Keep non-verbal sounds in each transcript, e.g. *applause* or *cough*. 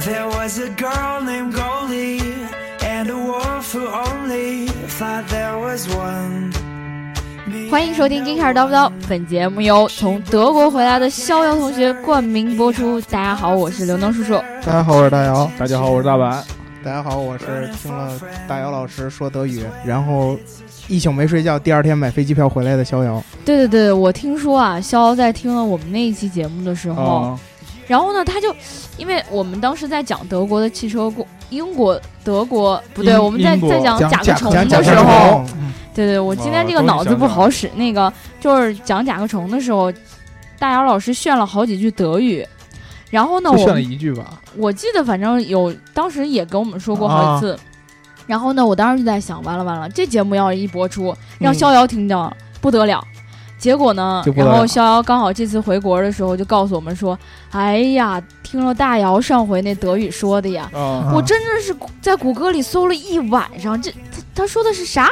There was a girl named Goldie and a wolf who only thought there was one. 欢迎收听《金卡尔叨不叨》，本节目由从德国回来的逍遥同学冠名播出。大家好，我是刘能叔叔。大家好，我是大姚。大家好，我是大白。大家好，我是听了大姚老师说德语，然后一宿没睡觉，第二天买飞机票回来的逍遥。对对对，我听说啊，逍遥在听了我们那一期节目的时候，哦然后呢，他就因为我们当时在讲德国的汽车过，英国、德国不对，我们在在讲讲甲甲壳虫的时候，虫，对对，我今天哦这个脑子不好使，那个就是讲甲壳虫的时候，大姚老师炫了好几句德语，然后呢，我炫了一句吧。我记得反正有，当时也跟我们说过好几次。然后呢，我当时就在想，完了完了，这节目要是一播出，让嗯逍遥听到、不得了。结果呢然后逍遥刚好这次回国的时候就告诉我们说：“哎呀，听了大姚上回那德语说的呀，啊我真的是在谷歌里搜了一晚上，这他他说的是啥？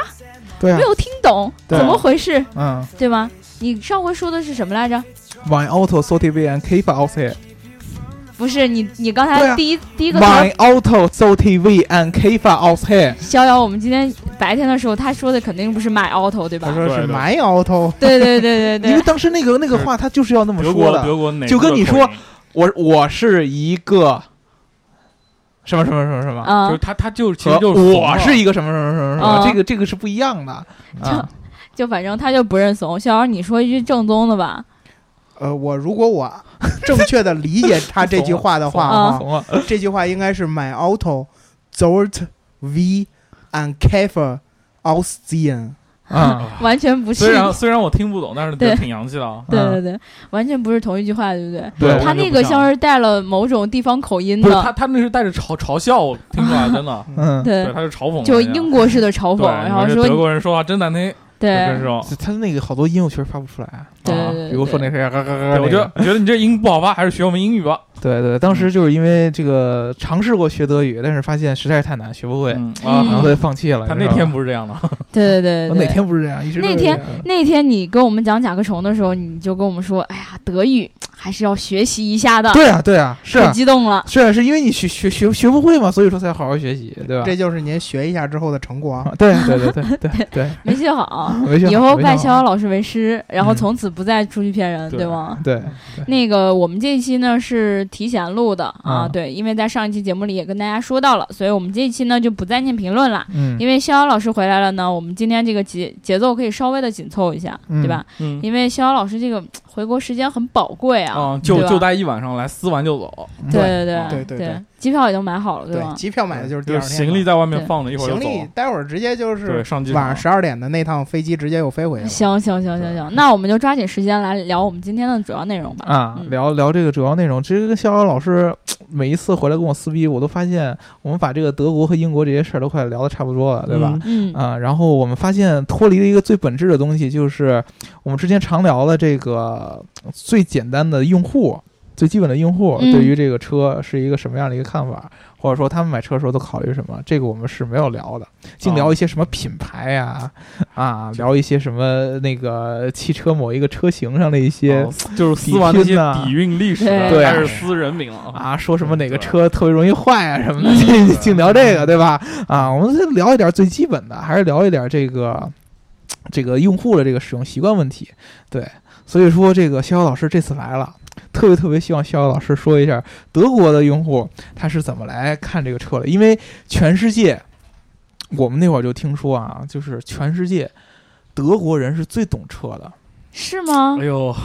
对啊没，有听懂，对怎么回事？嗯对吗？你上回说的是什么来着？，My auto so TV and。不是你，你刚才第一、第一个 My auto so TV and keep outside。逍遥，我们今天白天的时候，他说的肯定不是买 auto 对吧他？说是对对买 auto，对对对对对因为，当时那个那个话，他就是要那么说的。德国哪就跟你说我我是一个什么什么什么什么，嗯就是，他他就其实就是我是一个什么什么什么什么，嗯这个这个是不一样的就。就反正他就不认怂。逍遥，你说一句正宗的吧？呃，我如果我正确的理解他这句话的话 *laughs* 啊这句话应该是 my auto dort v and Käfer aussehen。啊，*laughs* 完全不是。虽。然虽然我听不懂，但是挺洋气的啊。对对对，完全不是同一句话，对不对？对他那个像是带了某种地方口音的。他，他那是带着嘲嘲笑，我听出来真的，嗯，*laughs* 对。对，，他是嘲讽，就英国式的嘲，讽，然后说德国人说话真难听，就这对种。他那个好多音我确实发不出来。啊对对对比如说那谁，嘎嘎嘎，我觉得我觉得你这音不好发，还是学我们英语吧。对对，当时就是因为这个尝试过学德语，但是发现实在是太难，学不会，嗯然后就放弃了。他那天不是这样的，*laughs* 对对对。我哪天不是这样？一直那天那天你跟我们讲甲壳虫的时候，你就跟我们说：“哎呀，德语还是要学习一下的。”对啊对啊，是可啊激动了。是啊，是因为你学学学学不会嘛，所以说才好好学习，对吧？这就是您学一下之后的成果啊。啊 *laughs* 对对对对对对，没学好，没学好以后拜逍遥老师为师，然后嗯从此不再出去骗人，对对吗？对那个我们这一期呢是提前录的啊，嗯对，因为在上一期节目里也跟大家说到了，所以我们这一期呢就不再念评论了。嗯因为逍遥老师回来了呢，我们今天这个节节奏可以稍微的紧凑一下，嗯对吧？嗯因为逍遥老师这个回国时间很宝贵啊，啊，就就待一晚上来撕完就走，对对对对对对机票已经买好了，对吧，？机票买的就是第就是二天。行李在外面放着，一会儿行李。待会儿直接就是，上机晚上十二点的那趟飞机直接又飞回去了。行行行行行，那我们就抓紧时间来聊我们今天的主要内容吧。啊，嗯聊聊这个主要内容。其实跟逍遥老师每一次回来跟我撕逼，我都发现我们把这个德国和英国这些事儿都快聊得差不多了，对吧？嗯啊，然后我们发现脱离了一个最本质的东西，就是我们之前常聊的这个最简单的用户、最基本的用户嗯。对于这个车是一个什么样的一个看法，或者说他们买车的时候都考虑什么，这个我们是没有聊的，净聊一些什么品牌呀、*laughs* 啊，聊一些什么那个汽车某一个车型上的一些哦就是撕完那些底蕴历史，对。开始撕人名了啊。啊，说什么哪个车特别容易坏啊什么的，嗯。净净聊这个，对吧？啊，我们再聊一点最基本的，还是聊一点这个这个用户的这个使用习惯问题。对，所以说这个逍遥老师这次来了，特别特别希望逍遥老师说一下德国的用户他是怎么来看这个车的，因为全世界我们那会儿就听说啊，就是全世界德国人是最懂车的。是吗哎？呦，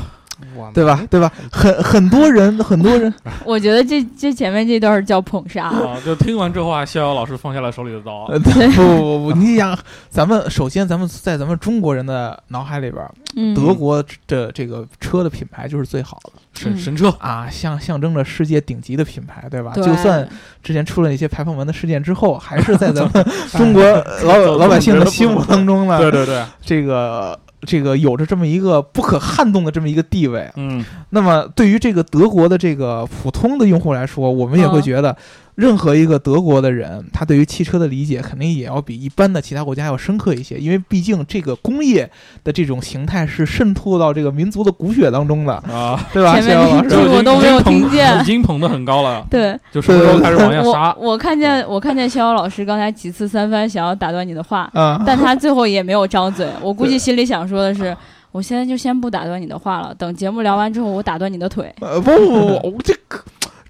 我对吧？对吧？很很多人，很多人，*laughs* 我觉得这这前面这段儿叫捧杀。啊！就听完这话，逍遥老师放下了手里的刀啊。呃，不不不，你想，咱们首先，咱们在咱们中国人的脑海里边德国的这个车的品牌就是最好的嗯神神车，啊，象象征着世界顶级的品牌，对吧？对就算之前出了一些排放门的事件之后，还是在咱们 *laughs* 中国 *laughs* 老老百姓的心目当中呢，对对对，这个这个有着这么一个不可撼动的这么一个地位。嗯，那么对于这个德国的这个普通的用户来说，我们也会嗯。觉得，任何一个德国的人，他对于汽车的理解肯定也要比一般的其他国家要深刻一些，因为毕竟这个工业的这种形态是渗透到这个民族的骨血当中的，啊，*laughs* 对吧？前面谢老师这我都没有听见已经捧得很高了，对就什么时候开始往下杀我，？我看见我看见逍遥老师刚才几次三番想要打断你的话，嗯，但他最后也没有张嘴。我估计心里想说的是，我现在就先不打断你的话了，等节目聊完之后，我打断你的腿。呃，不不不，我这个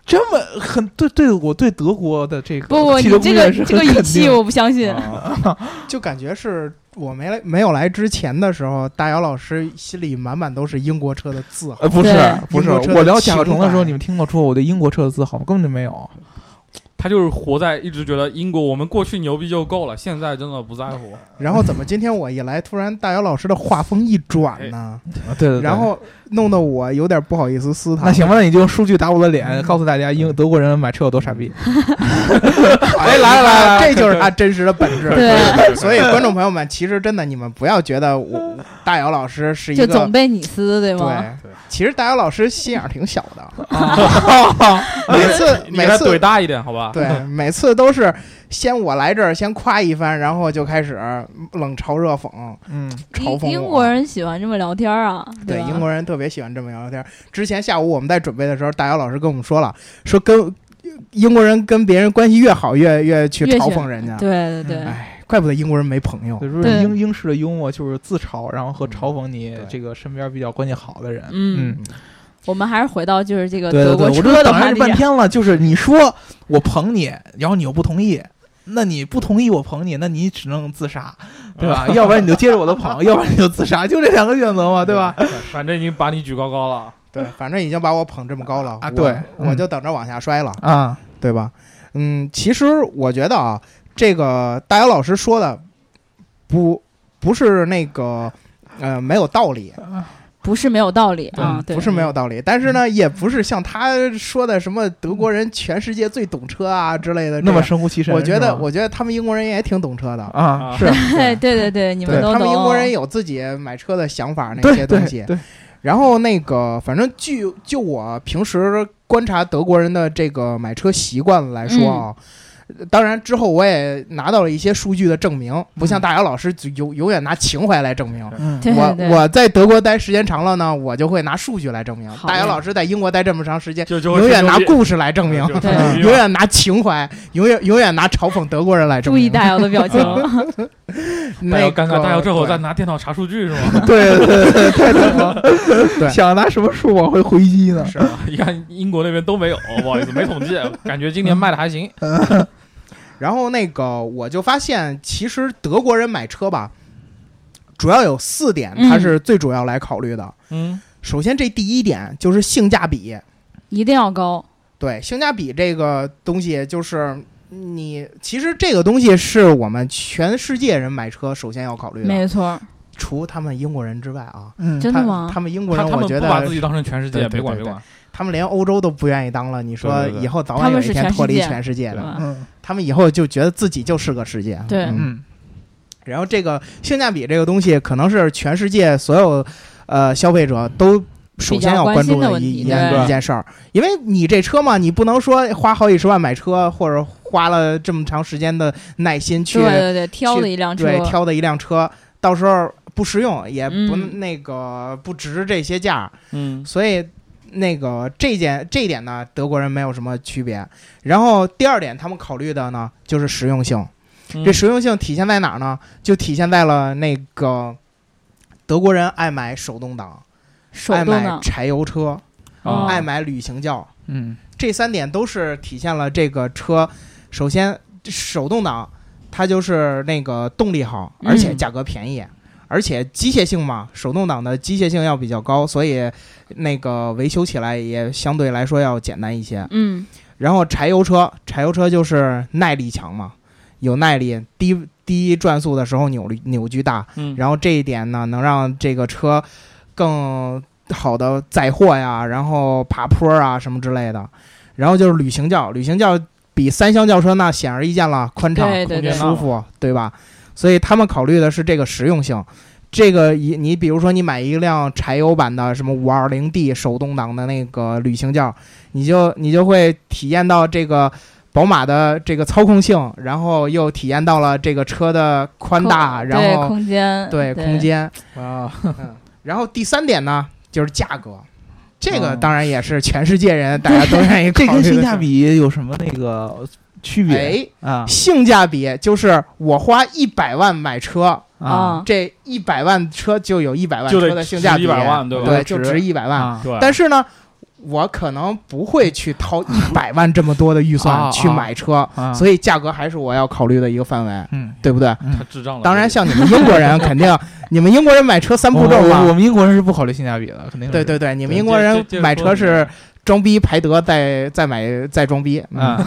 这么很对对，我对德国的这个不不，你这个这个语气我不相信。啊 *laughs* 就感觉是我没来没有来之前的时候，大姚老师心里满满都是英国车的自豪。呃，不是不是，我聊甲壳虫的时候，你们听得出我对英国车的自豪吗？根本就没有。他就是活在一直觉得英国我们过去牛逼就够了，现在真的不在乎。然后怎么今天我一来，突然大姚老师的话风一转呢？对对。然后弄得我有点不好意思撕他。那行吧，那你就用数据打我的脸，告诉大家英德国人买车有多傻逼。*laughs* 哎，来来来，这就是他真实的本质。对，所以观众朋友们，其实真的你们不要觉得我大姚老师是一个就总被你撕，对吗？对，其实大姚老师心眼儿挺小的，啊 *laughs* 每次你给他每次怼大一点，好吧？对，每次都是先我来这儿先夸一番，然后就开始冷嘲热讽，嗯，嘲讽我英英国人喜欢这么聊天啊，对，吧英国人特别喜欢这么聊天。之前下午我们在准备的时候，大姚老师跟我们说了，说跟英国人跟别人关系越好，越越去嘲讽人家。对对对，哎，怪不得英国人没朋友。就是对英英式的幽默就是自嘲，然后和嘲讽你这个身边比较关系好的人。嗯，我们还是回到就是这个对对对，德国车我这等了半天了，就是你说我捧你，然后你又不同意。那你不同意我捧你，那你只能自杀，*laughs* 对吧？要不然你就接着我的捧，*laughs* 要不然你就自杀，就这两个选择嘛，对吧？反正已经把你举高高了。对，反正已经把我捧这么高了啊对嗯我就等着往下摔了，啊，对吧？嗯，其实我觉得啊，这个大姚老师说的不不是那个呃没有道理，不是没有道理啊，不是没有道理，但是呢，也不是像他说的什么德国人全世界最懂车啊之类的那么样神乎其神。我觉得，我觉得他们英国人也挺懂车的。啊啊是对对对对，你们都懂。他们英国人有自己买车的想法那些东西然后那个，反正据就我平时观察德国人的这个买车习惯来说啊，当然之后我也拿到了一些数据的证明，不像大姚老师就永永远拿情怀来证明。嗯我我在德国待时间长了呢，我就会拿数据来证明。大姚老师在英国待这么长时间，就就永远拿故事来证明，永远拿情怀，永远永远拿嘲讽德国人来证明。注意大姚的表情，*laughs* 那个大姚尴尬，大姚这会儿在拿电脑查数据是吗？对 *laughs* 对对，太惨了。对 *laughs* 想拿什么数往回回击呢？是啊一看英国那边都没有，不好意思，没统计，感觉今年卖的还行。然后那个我就发现，其实德国人买车吧，主要有四点，嗯它是最主要来考虑的。嗯，首先，这第一点就是性价比。一定要高。对，性价比这个东西，就是你其实这个东西是我们全世界人买车首先要考虑的，没错，除他们英国人之外啊。嗯他真的吗？他们英国人，他他们我觉得不把自己当成全世界，别管别管。他们连欧洲都不愿意当了。你说以后早晚有一天脱离全世界全世界的，嗯他们以后就觉得自己就是个世界。对。嗯。嗯。然后这个性价比这个东西，可能是全世界所有呃消费者都首先要关注的一一件一件事儿，因为你这车嘛，你不能说花好几十万买车，或者花了这么长时间的耐心去对对对，挑的一辆车，对挑的一辆车，到时候不实用，也不、嗯。那个不值这些价，嗯，所以。那个这件这一点呢，德国人没有什么区别。然后第二点，他们考虑的呢就是实用性。嗯这实用性体现在哪儿呢？就体现在了那个德国人爱买手动挡，爱买手动的，柴油车，哦爱买旅行轿，嗯这三点都是体现了这个车。首先，手动挡它就是那个动力好，嗯而且价格便宜，而且机械性嘛，手动挡的机械性要比较高，所以那个维修起来也相对来说要简单一些。嗯，然后柴油车，柴油车就是耐力强嘛，有耐力，低低转速的时候扭力扭矩大，嗯，然后这一点呢，能让这个车更好的载货呀，然后爬坡啊什么之类的。然后就是旅行轿，旅行轿比三厢轿车那显而易见了，宽敞、对对对，舒服，对吧？所以他们考虑的是这个实用性。这个一你比如说你买一辆柴油版的什么五二零 D 手动挡的那个旅行轿，你就你就会体验到这个宝马的这个操控性，然后又体验到了这个车的宽大，然后空间，对空间。*laughs* 啊，嗯，然后第三点呢，就是价格。这个哦当然也是全世界人大家都愿意考 *laughs* 这。跟性价比有什么那个区别哎，啊。性价比就是我花一百万买车，啊。这一百万车就有一百万车的性价比，值100万对吧？对，就值一百万。但是呢，我可能不会去掏 *laughs* 一百万这么多的预啊算去买车，啊，所以价格还是我要考虑的一个范围，嗯，对不对？他智障了。当然，像你们英国人，*laughs* 肯定你们英国人买车三步骤我我我。们英国人是不考虑性价比的，肯定对对对，你们英国人买车是装逼排德，再再买再装逼。啊，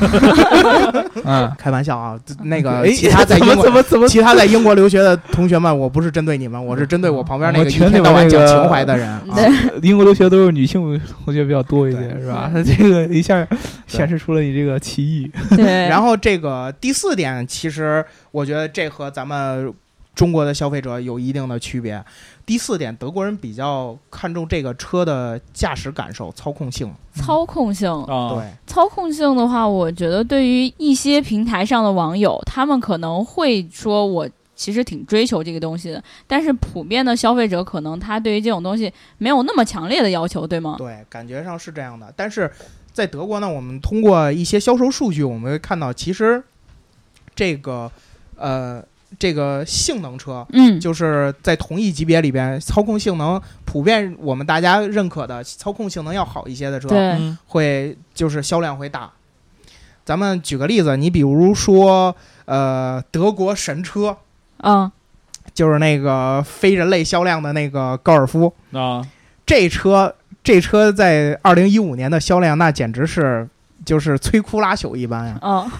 嗯，*laughs* 开玩笑啊，那个哎其他在怎么英国怎么怎么其他在英国留学的同学们，我不是针对你们，我是针对我旁边那个一天到晚讲那个情怀的人。啊对，英国留学都是女性同学比较多一些，对是吧？他 *laughs* 这个一下显示出了你这个歧义。对，然后这个第四点，其实我觉得这和咱们中国的消费者有一定的区别。第四点，德国人比较看重这个车的驾驶感受、操控性。操控性，啊，对，操控性的话，我觉得对于一些平台上的网友，他们可能会说我。其实挺追求这个东西的，但是普遍的消费者可能他对于这种东西没有那么强烈的要求，对吗？对，感觉上是这样的。但是在德国呢，我们通过一些销售数据，我们会看到，其实这个呃，这个性能车。嗯，就是在同一级别里边，操控性能普遍我们大家认可的操控性能要好一些的车，会就是销量会大。咱们举个例子，你比如说，呃，德国神车，嗯，就是那个非人类销量的那个高尔夫，啊，这车这车在二零一五年的销量，那简直是就是摧枯拉朽一般呀！嗯，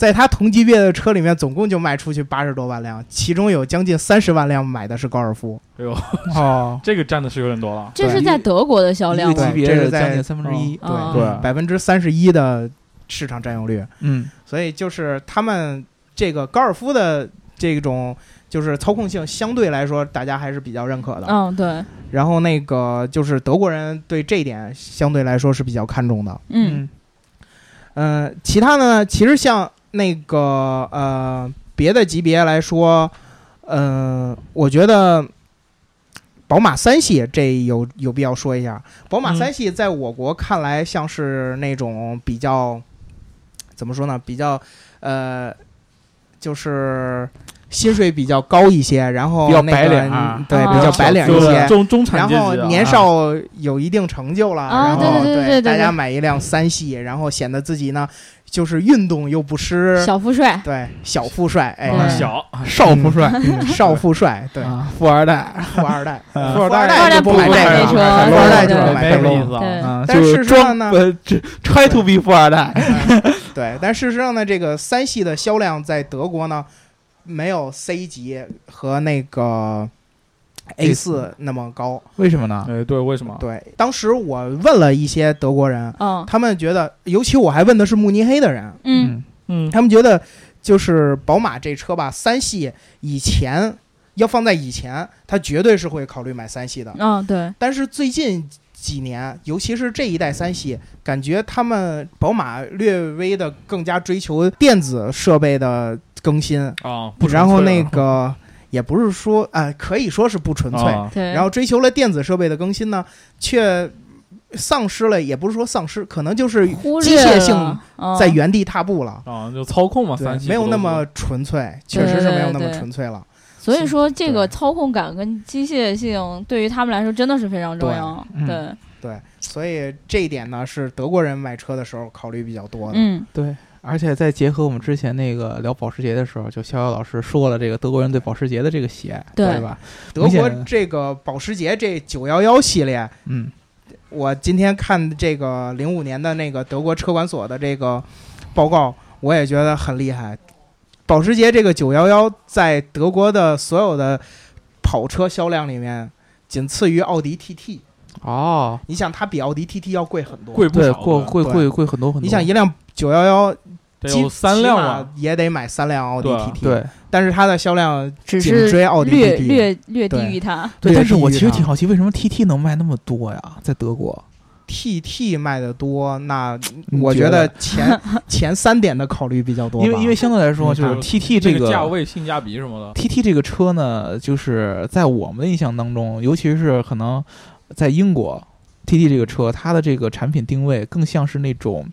在它同级别的车里面，总共就卖出去八十多万辆，其中有将近三十万辆买的是高尔夫。哎呦，哦，*laughs* 这个占的是有点多了。这是在德国的销量级？别这是在的将近三分之一。对啊对百分之三十一的市场占有率，嗯所以就是他们这个高尔夫的这种就是操控性相对来说大家还是比较认可的。嗯，对，然后那个就是德国人对这一点相对来说是比较看重的。嗯，嗯、其他的呢，其实像那个呃别的级别来说，嗯、我觉得宝马三系这有有必要说一下。宝马嗯三系在我国看来像是那种比较怎么说呢？比较呃，就是薪水比较高一些，然后比较那个白领啊对，啊比较白领一些。中中产阶级啊然后年少有一定成就了，啊然后对对对对对大家买一辆三系，然后显得自己呢就是运动又不失，小富帅，对小富帅，哎，对小，少富帅，嗯。少富帅，对啊，富二代富二代，啊。富二富二代就代不买这车富二代就对不买这意思啊。对。啊，但就是事实上呢这 try to be 富二代。*laughs* 对，但事实上呢，这个三系的销量在德国呢，没有 C 级和那个 A 四那么高。为什么呢？哎，对，为什么？对，当时我问了一些德国人，嗯他们觉得，尤其我还问的是慕尼黑的人，嗯，嗯，他们觉得就是宝马这车吧，三系以前要放在以前，他绝对是会考虑买三系的。嗯，对，但是最近几年，尤其是这一代三系，感觉他们宝马略微的更加追求电子设备的更新，啊，然后那了个也不是说啊、可以说是不纯粹，然后追求了电子设备的更新呢，却丧失了，也不是说丧失，可能就是机械性在原地踏步了。啊，就操控嘛，三，没有那么纯粹，确实是没有那么对对纯粹了。所以说，这个操控感跟机械性对于他们来说真的是非常重要。对嗯。对，对，所以这一点呢，是德国人买车的时候考虑比较多的。嗯，对，而且再结合我们之前那个聊保时捷的时候，就逍遥老师说了这个德国人对保时捷的这个喜爱，对对吧？德国这个保时捷这九幺幺系列，嗯，我今天看这个零五年的那个德国车管所的这个报告，我也觉得很厉害。保时捷这个九幺幺在德国的所有的跑车销量里面，仅次于奥迪 TT。哦，你想，它比奥迪 TT 要贵很多。贵不少贵贵贵贵很多很多。你想，一辆九幺幺，得有三辆啊，也得买三辆奥迪 TT。，对。但是它的销量只是追奥迪略 TT。略略低于它。对，但是我其实挺好奇，为什么 TT 能卖那么多呀？在德国。TT 卖的多，那我觉觉得得前 *laughs* 前三点的考虑比较多，因为因为相对来说，就是嗯。TT 这这个价位、性价比什么的，TT 这个车呢，就是在我们的印象当中，尤其是可能在英国，TT 这个车它的这个产品定位更像是那种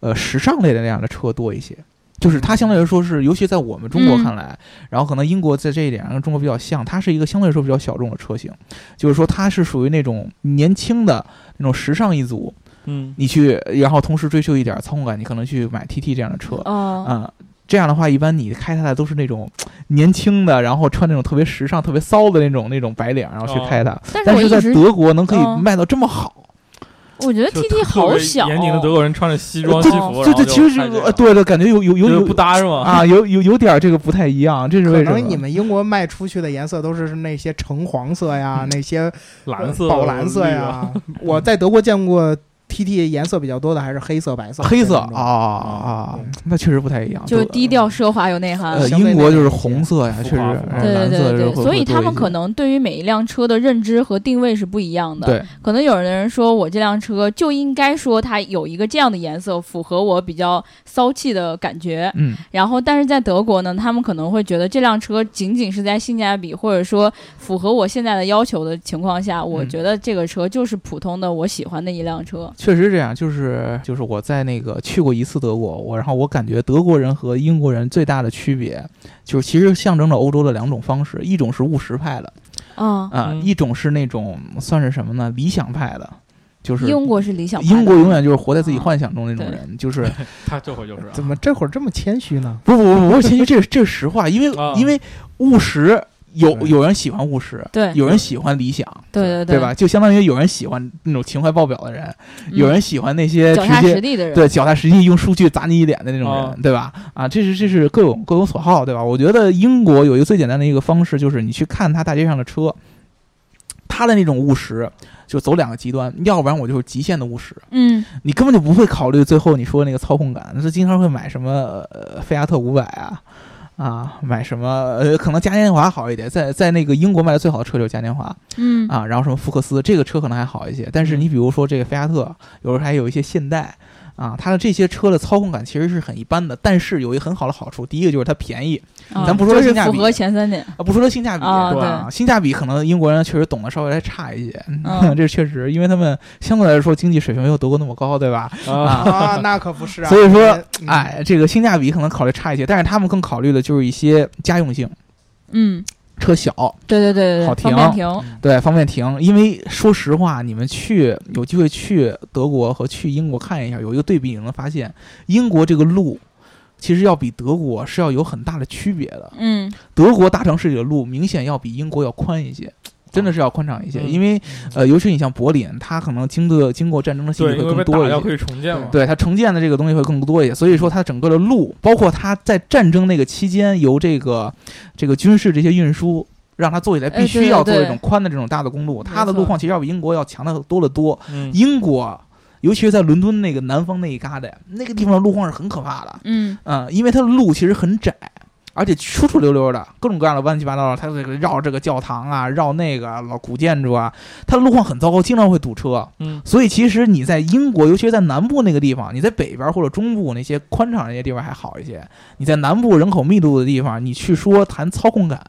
呃时尚类的那样的车多一些。就是它相对来说是，尤其在我们中国看来，然后可能英国在这一点上跟中国比较像，它是一个相对来说比较小众的车型，就是说它是属于那种年轻的那种时尚一族，嗯，你去，然后同时追求一点操控感，你可能去买 TT 这样的车，哦，啊、这样的话，一般你开它的都是那种 *tsk* 年轻的，然后穿那种特别时尚、特别骚的那种那种白领，然后去开它。但是但是在德国能可以嗯卖到这么好，我觉得 TT 好小，严谨的德国人穿着西装哦西服，对对，其实是对对，感觉有有有有不搭是吗？啊，有有有点这个不太一样，这是为什么？能你们英国卖出去的颜色都是那些橙黄色呀，*laughs* 那些蓝色、宝蓝色呀啊。我在德国见过 TT 颜色比较多的还是黑色、白色、黑色啊啊，那确实不太一样，就是低调奢华有内涵。呃，英国就是红色呀，确实对对对对，所以他们可能对于每一辆车的认知和定位是不一样的。对。可能有的人说我这辆车就应该说它有一个这样的颜色，符合我比较骚气的感觉。嗯。然后，但是在德国呢，他们可能会觉得这辆车仅仅是在性价比或者说符合我现在的要求的情况下，我嗯。觉得这个车就是普通的我喜欢的一辆车。确实这样，就是就是我在那个去过一次德国，我然后我感觉德国人和英国人最大的区别，就是其实象征着欧洲的两种方式，一种是务实派的啊、啊、嗯。一种是那种算是什么呢？理想派的，就是英国是理想，英国永远就是活在自己幻想中那种人，就是。*laughs* 他这会儿就是啊怎么这会儿这么谦虚呢？不不不不，谦虚这是这是实话，因为、啊。因为务实有有人喜欢务实，对有人喜欢理想，对对对对吧？？就相当于有人喜欢那种情怀爆表的人，嗯有人喜欢那些脚踏直接实地的人，对，脚踏实地用数据砸你一脸的那种人，啊对吧？啊，这是这是各有各有所好，对吧？我觉得英国有一个最简单的一个方式，就是你去看他大街上的车，他的那种务实就走两个极端，要不然我就是极限的务实，嗯，你根本就不会考虑最后你说那个操控感，是经常会买什么呃菲亚特五百啊。啊，买什么？呃，可能嘉年华好一点，在在那个英国卖的最好的车就是嘉年华嗯啊，然后什么福克斯，这个车可能还好一些。但是你比如说这个菲亚特，有时候还有一些现代啊，它的这些车的操控感其实是很一般的，但是有一个很好的好处，第一个就是它便宜啊咱不说它性价比符合前三点，啊，不说它性价比，啊对吧？性价比可能英国人确实懂得稍微还差一些，嗯 *laughs* 这确实，因为他们相对来说经济水平没有德国那么高，对吧？啊，啊，*laughs* 那可不是啊。*laughs* 所以说嗯，哎，这个性价比可能考虑差一些，但是他们更考虑的就是一些家用性，嗯，车小，对对对对对，好停方便停，对，方便停。因为说实话，你们去有机会去德国和去英国看一下，有一个对比，你能发现英国这个路其实要比德国是要有很大的区别的。嗯德国大城市里的路明显要比英国要宽一些。真的是要宽敞一些，嗯因为呃，尤其你像柏林，它可能经过经过战争的洗礼，会更多一些，可以重建嘛。对它重建的这个东西会更多一些，所以说它整个的路，包括它在战争那个期间由这个这个军事这些运输，让它做起来必须要做一种宽的这种大的公路，它的路况其实要比英国要强的多得多。嗯，英国，尤其是在伦敦那个南方那一旮瘩，那个地方的路况是很可怕的，嗯嗯，因为它的路其实很窄。而且出出溜溜的，各种各样的乱七八糟的，他这个绕这个教堂啊，绕那个老古建筑啊，它的路况很糟糕，经常会堵车。嗯，所以其实你在英国，尤其是在南部那个地方，你在北边或者中部那些宽敞那些地方还好一些。你在南部人口密度的地方，你去说谈操控感，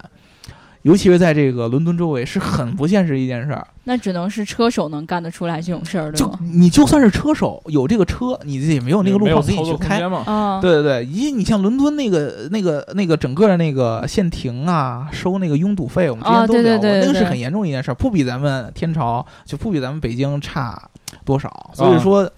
尤其是在这个伦敦周围，是很不现实一件事儿。那只能是车手能干得出来这种事儿，对就？你就算是车手，有这个车，你自己没有那个路没有况自己去开。嘛。啊，对对对，因为你像伦敦那个、那个、那个整个的那个限停啊，收那个拥堵费，我们之前都聊过，对对对那个是很严重的一件事儿，不比咱们天朝就不比咱们北京差多少。所以说，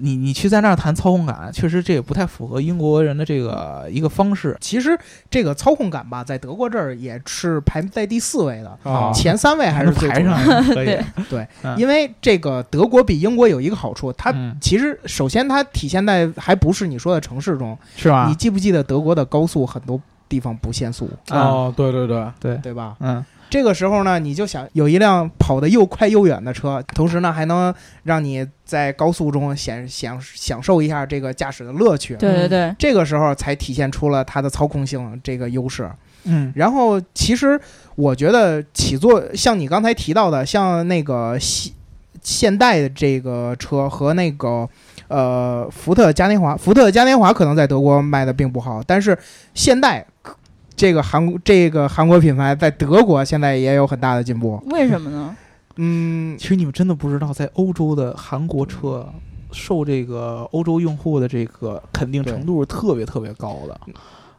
你你去在那儿谈操控感，确实这也不太符合英国人的这个一个方式。其实这个操控感吧，在德国这儿也是排在第四位的，啊前三位还是最排上可以 *laughs* 对，对，嗯因为这个德国比英国有一个好处，它嗯其实首先它体现在还不是你说的城市中，是吧你？记不记得德国的高速很多地方不限速，啊，哦，对对对，对，对吧？嗯这个时候呢，你就想有一辆跑得又快又远的车，同时呢还能让你在高速中享享享受一下这个驾驶的乐趣。对对对，这个时候才体现出了它的操控性这个优势。嗯然后，其实我觉得起坐像你刚才提到的，像那个现现代的这个车和那个呃福特嘉年华，福特嘉年华可能在德国卖的并不好，但是现代这个韩国这个韩国品牌在德国现在也有很大的进步。为什么呢？嗯，其实你们真的不知道，在欧洲的韩国车受这个欧洲用户的这个肯定程度是特别特别高的。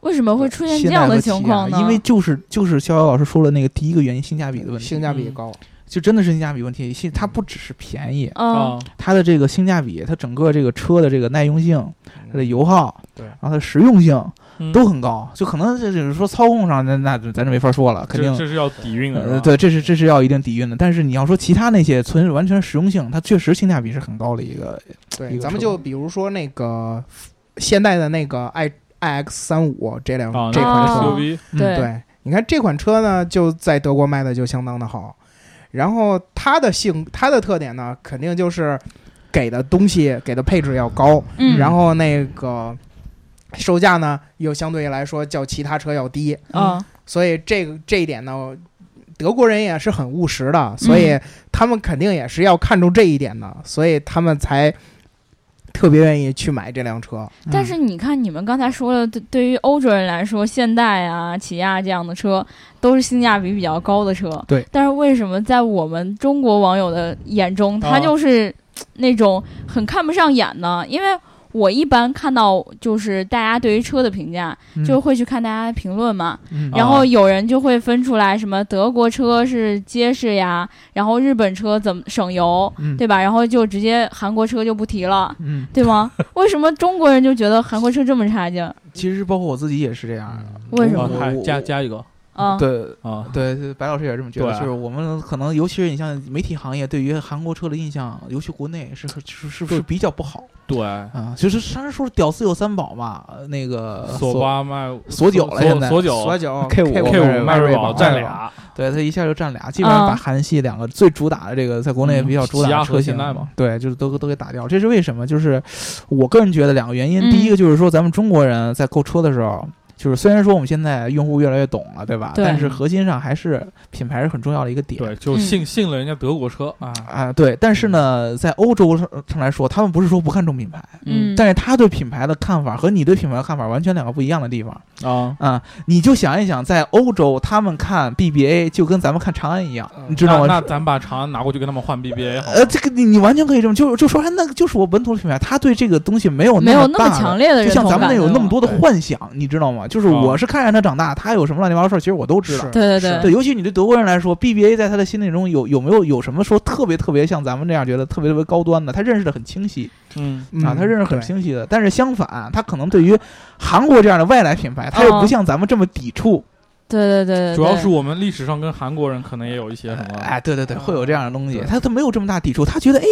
为什么会出现现这样的情况呢？因为就是就是逍遥老师说了那个第一个原因，性价比的问题，性价比高。就真的是性价比问题。性它不只是便宜，嗯啊，它的这个性价比，它整个这个车的这个耐用性、它的油耗，对然后它的实用性嗯都很高。就可能这就是说操控上，那那咱就没法说了，肯定这这是要底蕴的，呃，对，这是这是要一定底蕴的。但是你要说其他那些纯完全实用性，它确实性价比是很高的一个。对，咱们就比如说那个现代的那个 i i x 三五这辆、啊，这款车，对对，你看这款车呢，就在德国卖的就相当的好。然后它的性，它的特点呢，肯定就是给的东西、给的配置要高，嗯，然后那个售价呢又相对来说较其他车要低，嗯所以这个这一点呢，德国人也是很务实的，所以嗯他们肯定也是要看重这一点的，所以他们才特别愿意去买这辆车。但是你看，你们刚才说的，对对于欧洲人来说，现代啊、起亚这样的车都是性价比比较高的车。对。但是为什么在我们中国网友的眼中，它啊就是那种很看不上眼呢？因为我一般看到就是大家对于车的评价，嗯就会去看大家的评论嘛。嗯然后有人就会分出来什么德国车是结实呀，然后日本车怎么省油，嗯对吧？然后就直接韩国车就不提了。嗯，对吗？为什么中国人就觉得韩国车这么差劲？其实包括我自己也是这样的。为什么加加一个啊？对啊，对，对白老师也是这么觉得，就是我们可能，尤其是你像媒体行业，对于韩国车的印象，尤其国内是是是是比较不好对，啊。就是当时说屌丝有三宝嘛，那个索八卖索九了现在索九索九 K 五 K 五迈锐宝占俩，对他一下就占俩，基本上把啊韩系两个最主打的这个在国内嗯比较主打车型嘛，对，就是都都给打掉。这是为什么？就是我个人觉得两个原因，嗯第一个就是说咱们中国人在购车的时候。就是虽然说我们现在用户越来越懂了，对吧？对但是核心上还是品牌是很重要的一个点。对，就信信了人家德国车啊，啊，对，但是呢，在欧洲上上来说，他们不是说不看重品牌，嗯，但是他对品牌的看法和你对品牌的看法完全两个不一样的地方啊，啊。你就想一想，在欧洲，他们看 BBA 就跟咱们看长安一样，嗯你知道吗？那那咱把长安拿过去跟他们换 BBA 好呃，这个你你完全可以这么，就就说，哎，那个就是我本土的品牌，他对这个东西没有没有那么强烈的就像咱们那有那么多的幻想，你知道吗？就是哦我是看着他长大，他有什么乱七八糟事儿，其实我都知道是。对对对，尤其你对德国人来说，BBA 在他的心里中有有没有有什么说特别特别像咱们这样觉得特别特别高端的？他认识的很清晰嗯，啊，嗯他认识很清晰的。但是相反，他可能对于韩国这样的外来品牌，他又哦不像咱们这么抵触。对对对对，主要是我们历史上跟韩国人可能也有一些什么，哎，对对对，会有这样的东西。他他没有这么大抵触，他觉得哎，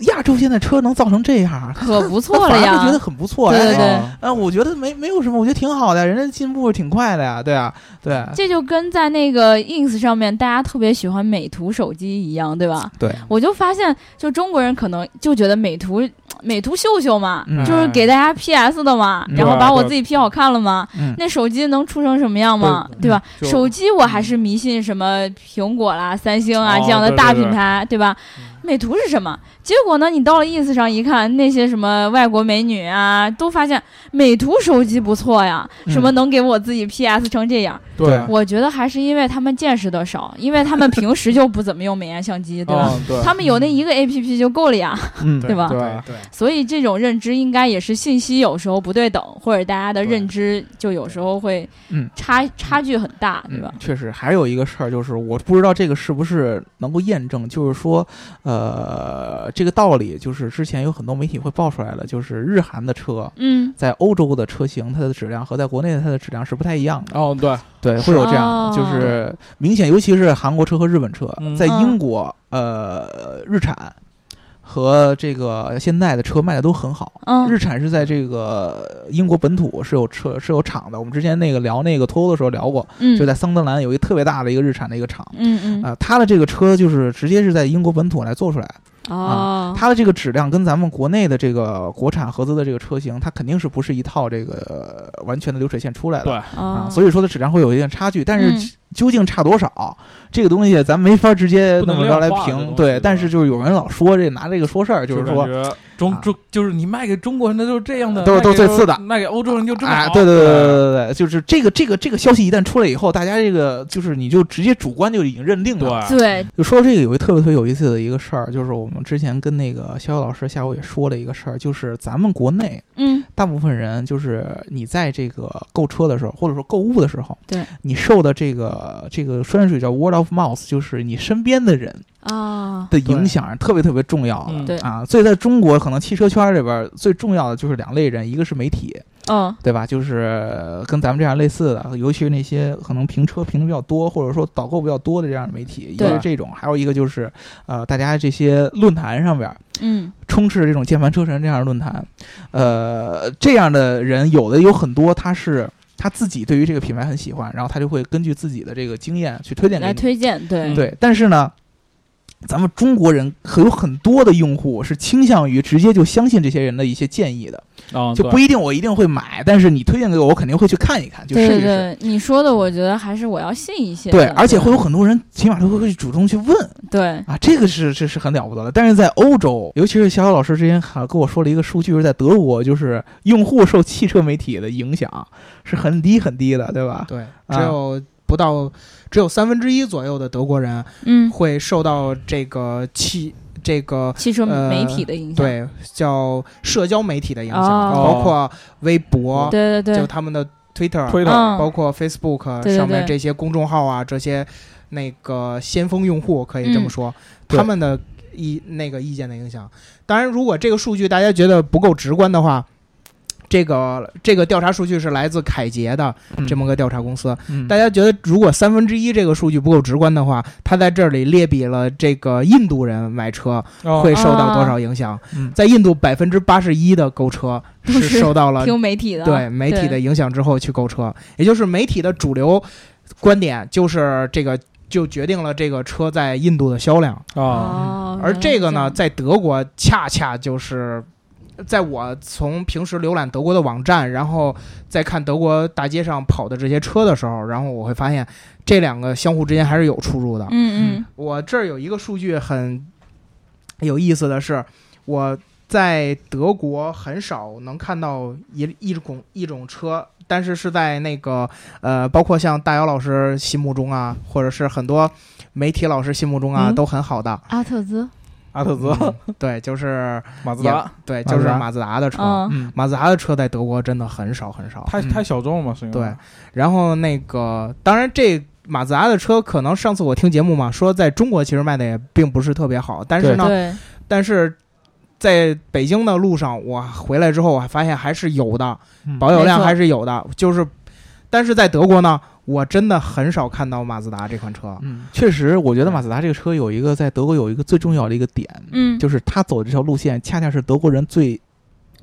亚洲现在车能造成这样，可不错了呀 *laughs* 觉得很不错。哎对对对啊啊，我觉得没没有什么，我觉得挺好的，人家进步挺快的呀，对啊，对这就跟在那个 ins 上面大家特别喜欢美图手机一样，对吧？对，我就发现，就中国人可能就觉得美图 *tsk* 美图秀秀嘛，嗯就是给大家 PS 的嘛，嗯然后把我自己 P 好看了嘛。嗯那手机能出成什么样嘛？对对吧？手机我还是迷信什么苹果啦、三星啊哦这样的大品牌，对吧？美图是什么？结果呢，你到了 ins 上一看，那些什么外国美女啊，都发现美图手机不错呀，嗯什么能给我自己 PS 成这样？对，我觉得还是因为他们见识的少，因为他们平时就不怎么用美颜相机，对吧？他们有那一个 A P P 就够了呀，嗯，*laughs* 对吧？对对，所以这种认知应该也是信息有时候不对等，或者大家的认知就有时候会嗯差差距很大，对吧嗯？？确实，还有一个事儿就是，我不知道这个是不是能够验证，就是说，呃，这个道理就是之前有很多媒体会爆出来的，就是日韩的车嗯，在欧洲的车型，它的质量和在国内的它的质量是不太一样的。哦对，对，会有这样，哦就是明显，尤其是韩国车和日本车，嗯在英国，呃，日产和这个现在的车卖的都很好。嗯。日产是在这个英国本土是有车是有厂的，我们之前那个聊那个脱欧的时候聊过，嗯，就在桑德兰有一个特别大的一个日产的一个厂。嗯嗯。啊、它的这个车就是直接是在英国本土来做出来，啊，它的这个质量跟咱们国内的这个国产合资的这个车型，它肯定是不是一套这个、呃完全的流水线出来的。对。啊，哦，所以说的质量会有一定差距。但是嗯究竟差多少？这个东西咱没法直接那么着来评，对。但是就是有人老说这拿这个说事儿，就是说中啊。中就是你卖给中国人的就是这样的，都是都是最次的。卖给欧洲人就这么啊，好。对对对对对对，就是这个这个这个消息一旦出来以后，大家这个就是你就直接主观就已经认定了。对。对，就说到这个有一个特别特别有意思的一个事儿，就是我们之前跟那个逍遥老师下午也说了一个事儿，就是咱们国内嗯，大部分人就是你在这个购车的时候，或者说购物的时候，对。你受的这个这个说水叫 word of mouth，就是你身边的人啊，的影响是特别特别重要的。嗯。对。啊，所以在中国，可能汽车圈里边最重要的就是两类人，一个是媒体，嗯，对吧？就是跟咱们这样类似的，尤其是那些可能评车评的比较多，或者说导购比较多的这样的媒体，一个对是这种，还有一个就是呃，大家这些论坛上边嗯，充斥着这种键盘车神这样的论坛，呃，这样的人有的有很多，他是他自己对于这个品牌很喜欢，然后他就会根据自己的这个经验去推荐给来你。推荐，对，嗯。对，但是呢，咱们中国人很有很多的用户是倾向于直接就相信这些人的一些建议的，啊，就不一定我一定会买，但是你推荐给我，我肯定会去看一看，就试一试。对，你说的，我觉得还是我要信一些。对，而且会有很多人起码他会去主动去问对，啊，这个是这是很了不得的。但是在欧洲，尤其是小小老师之前还跟我说了一个数据，是在德国，就是用户受汽车媒体的影响是很低很低的，对吧？对，啊只有不到只有三分之一左右的德国人嗯，会受到这个汽这个汽车呃媒体的影响，对叫社交媒体的影响，哦。包括微博，对对对，就他们的 Twitter，推特嗯。包括 Facebook 上面这些公众号啊，这些那个先锋用户可以这么说，对。他们的意那个意见的影响。当然，如果这个数据大家觉得不够直观的话，这个这个调查数据是来自凯捷的嗯。这么个调查公司。嗯。大家觉得如果三分之一这个数据不够直观的话，他在这里列比了这个印度人买车哦。会受到多少影响。嗯。在印度，百分之八十一的购车是受到了听媒体的，对媒体的影响之后去购车，也就是媒体的主流观点就是这个就决定了这个车在印度的销量，啊，哦，而这个呢，在德国恰恰就是。在我从平时浏览德国的网站，然后再看德国大街上跑的这些车的时候，然后我会发现这两个相互之间还是有出入的。嗯嗯我这儿有一个数据很有意思的是，我在德国很少能看到一一种一种车，但是是在那个呃，包括像大姚老师心目中啊，或者是很多媒体老师心目中啊，嗯都很好的。阿特兹，阿特兹、嗯对，就是 *laughs* 马自达，对，就是马自达的车。马自达的车在德国真的很少很少。嗯太太小众了，是因为。对，然后那个，当然这马自达的车，可能上次我听节目嘛，说在中国其实卖的也并不是特别好，但是呢，对，但是在北京的路上，我回来之后，我还发现还是有的，嗯。保有量还是有的。就是，但是在德国呢，我真的很少看到马自达这款车。嗯，确实，我觉得马自达这个车有一个在德国有一个最重要的一个点，嗯，就是它走的这条路线，恰恰是德国人最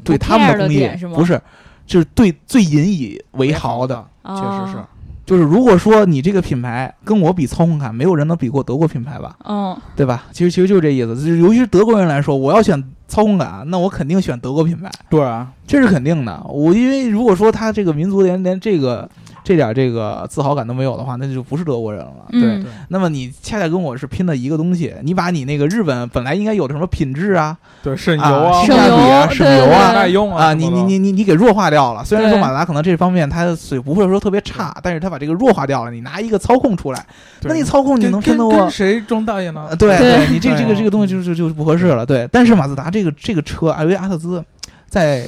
对他们的工业是不是，就是对最引以为豪的。确实是。哦，就是如果说你这个品牌跟我比操控感，没有人能比过德国品牌吧，嗯，对吧？其实其实就是这意思，就是尤其是德国人来说，我要选操控感，那我肯定选德国品牌，对啊，这是肯定的。我因为如果说他这个民族连连这个这点这个自豪感都没有的话，那就不是德国人了。对，嗯那么你恰恰跟我是拼的一个东西，你把你那个日本本来应该有的什么品质啊对省油啊啊，性价比啊、省油啊耐用啊，你你你你你给弱化掉了。虽然说马自达可能这方面它水不会说特别差，但是它把这个弱化掉了。你拿一个操控出来，那你操控你能拼得我？跟跟谁装大爷呢对你这这个这个东西就是就不合适了。对，但是马自达这个这个车，艾维阿特兹在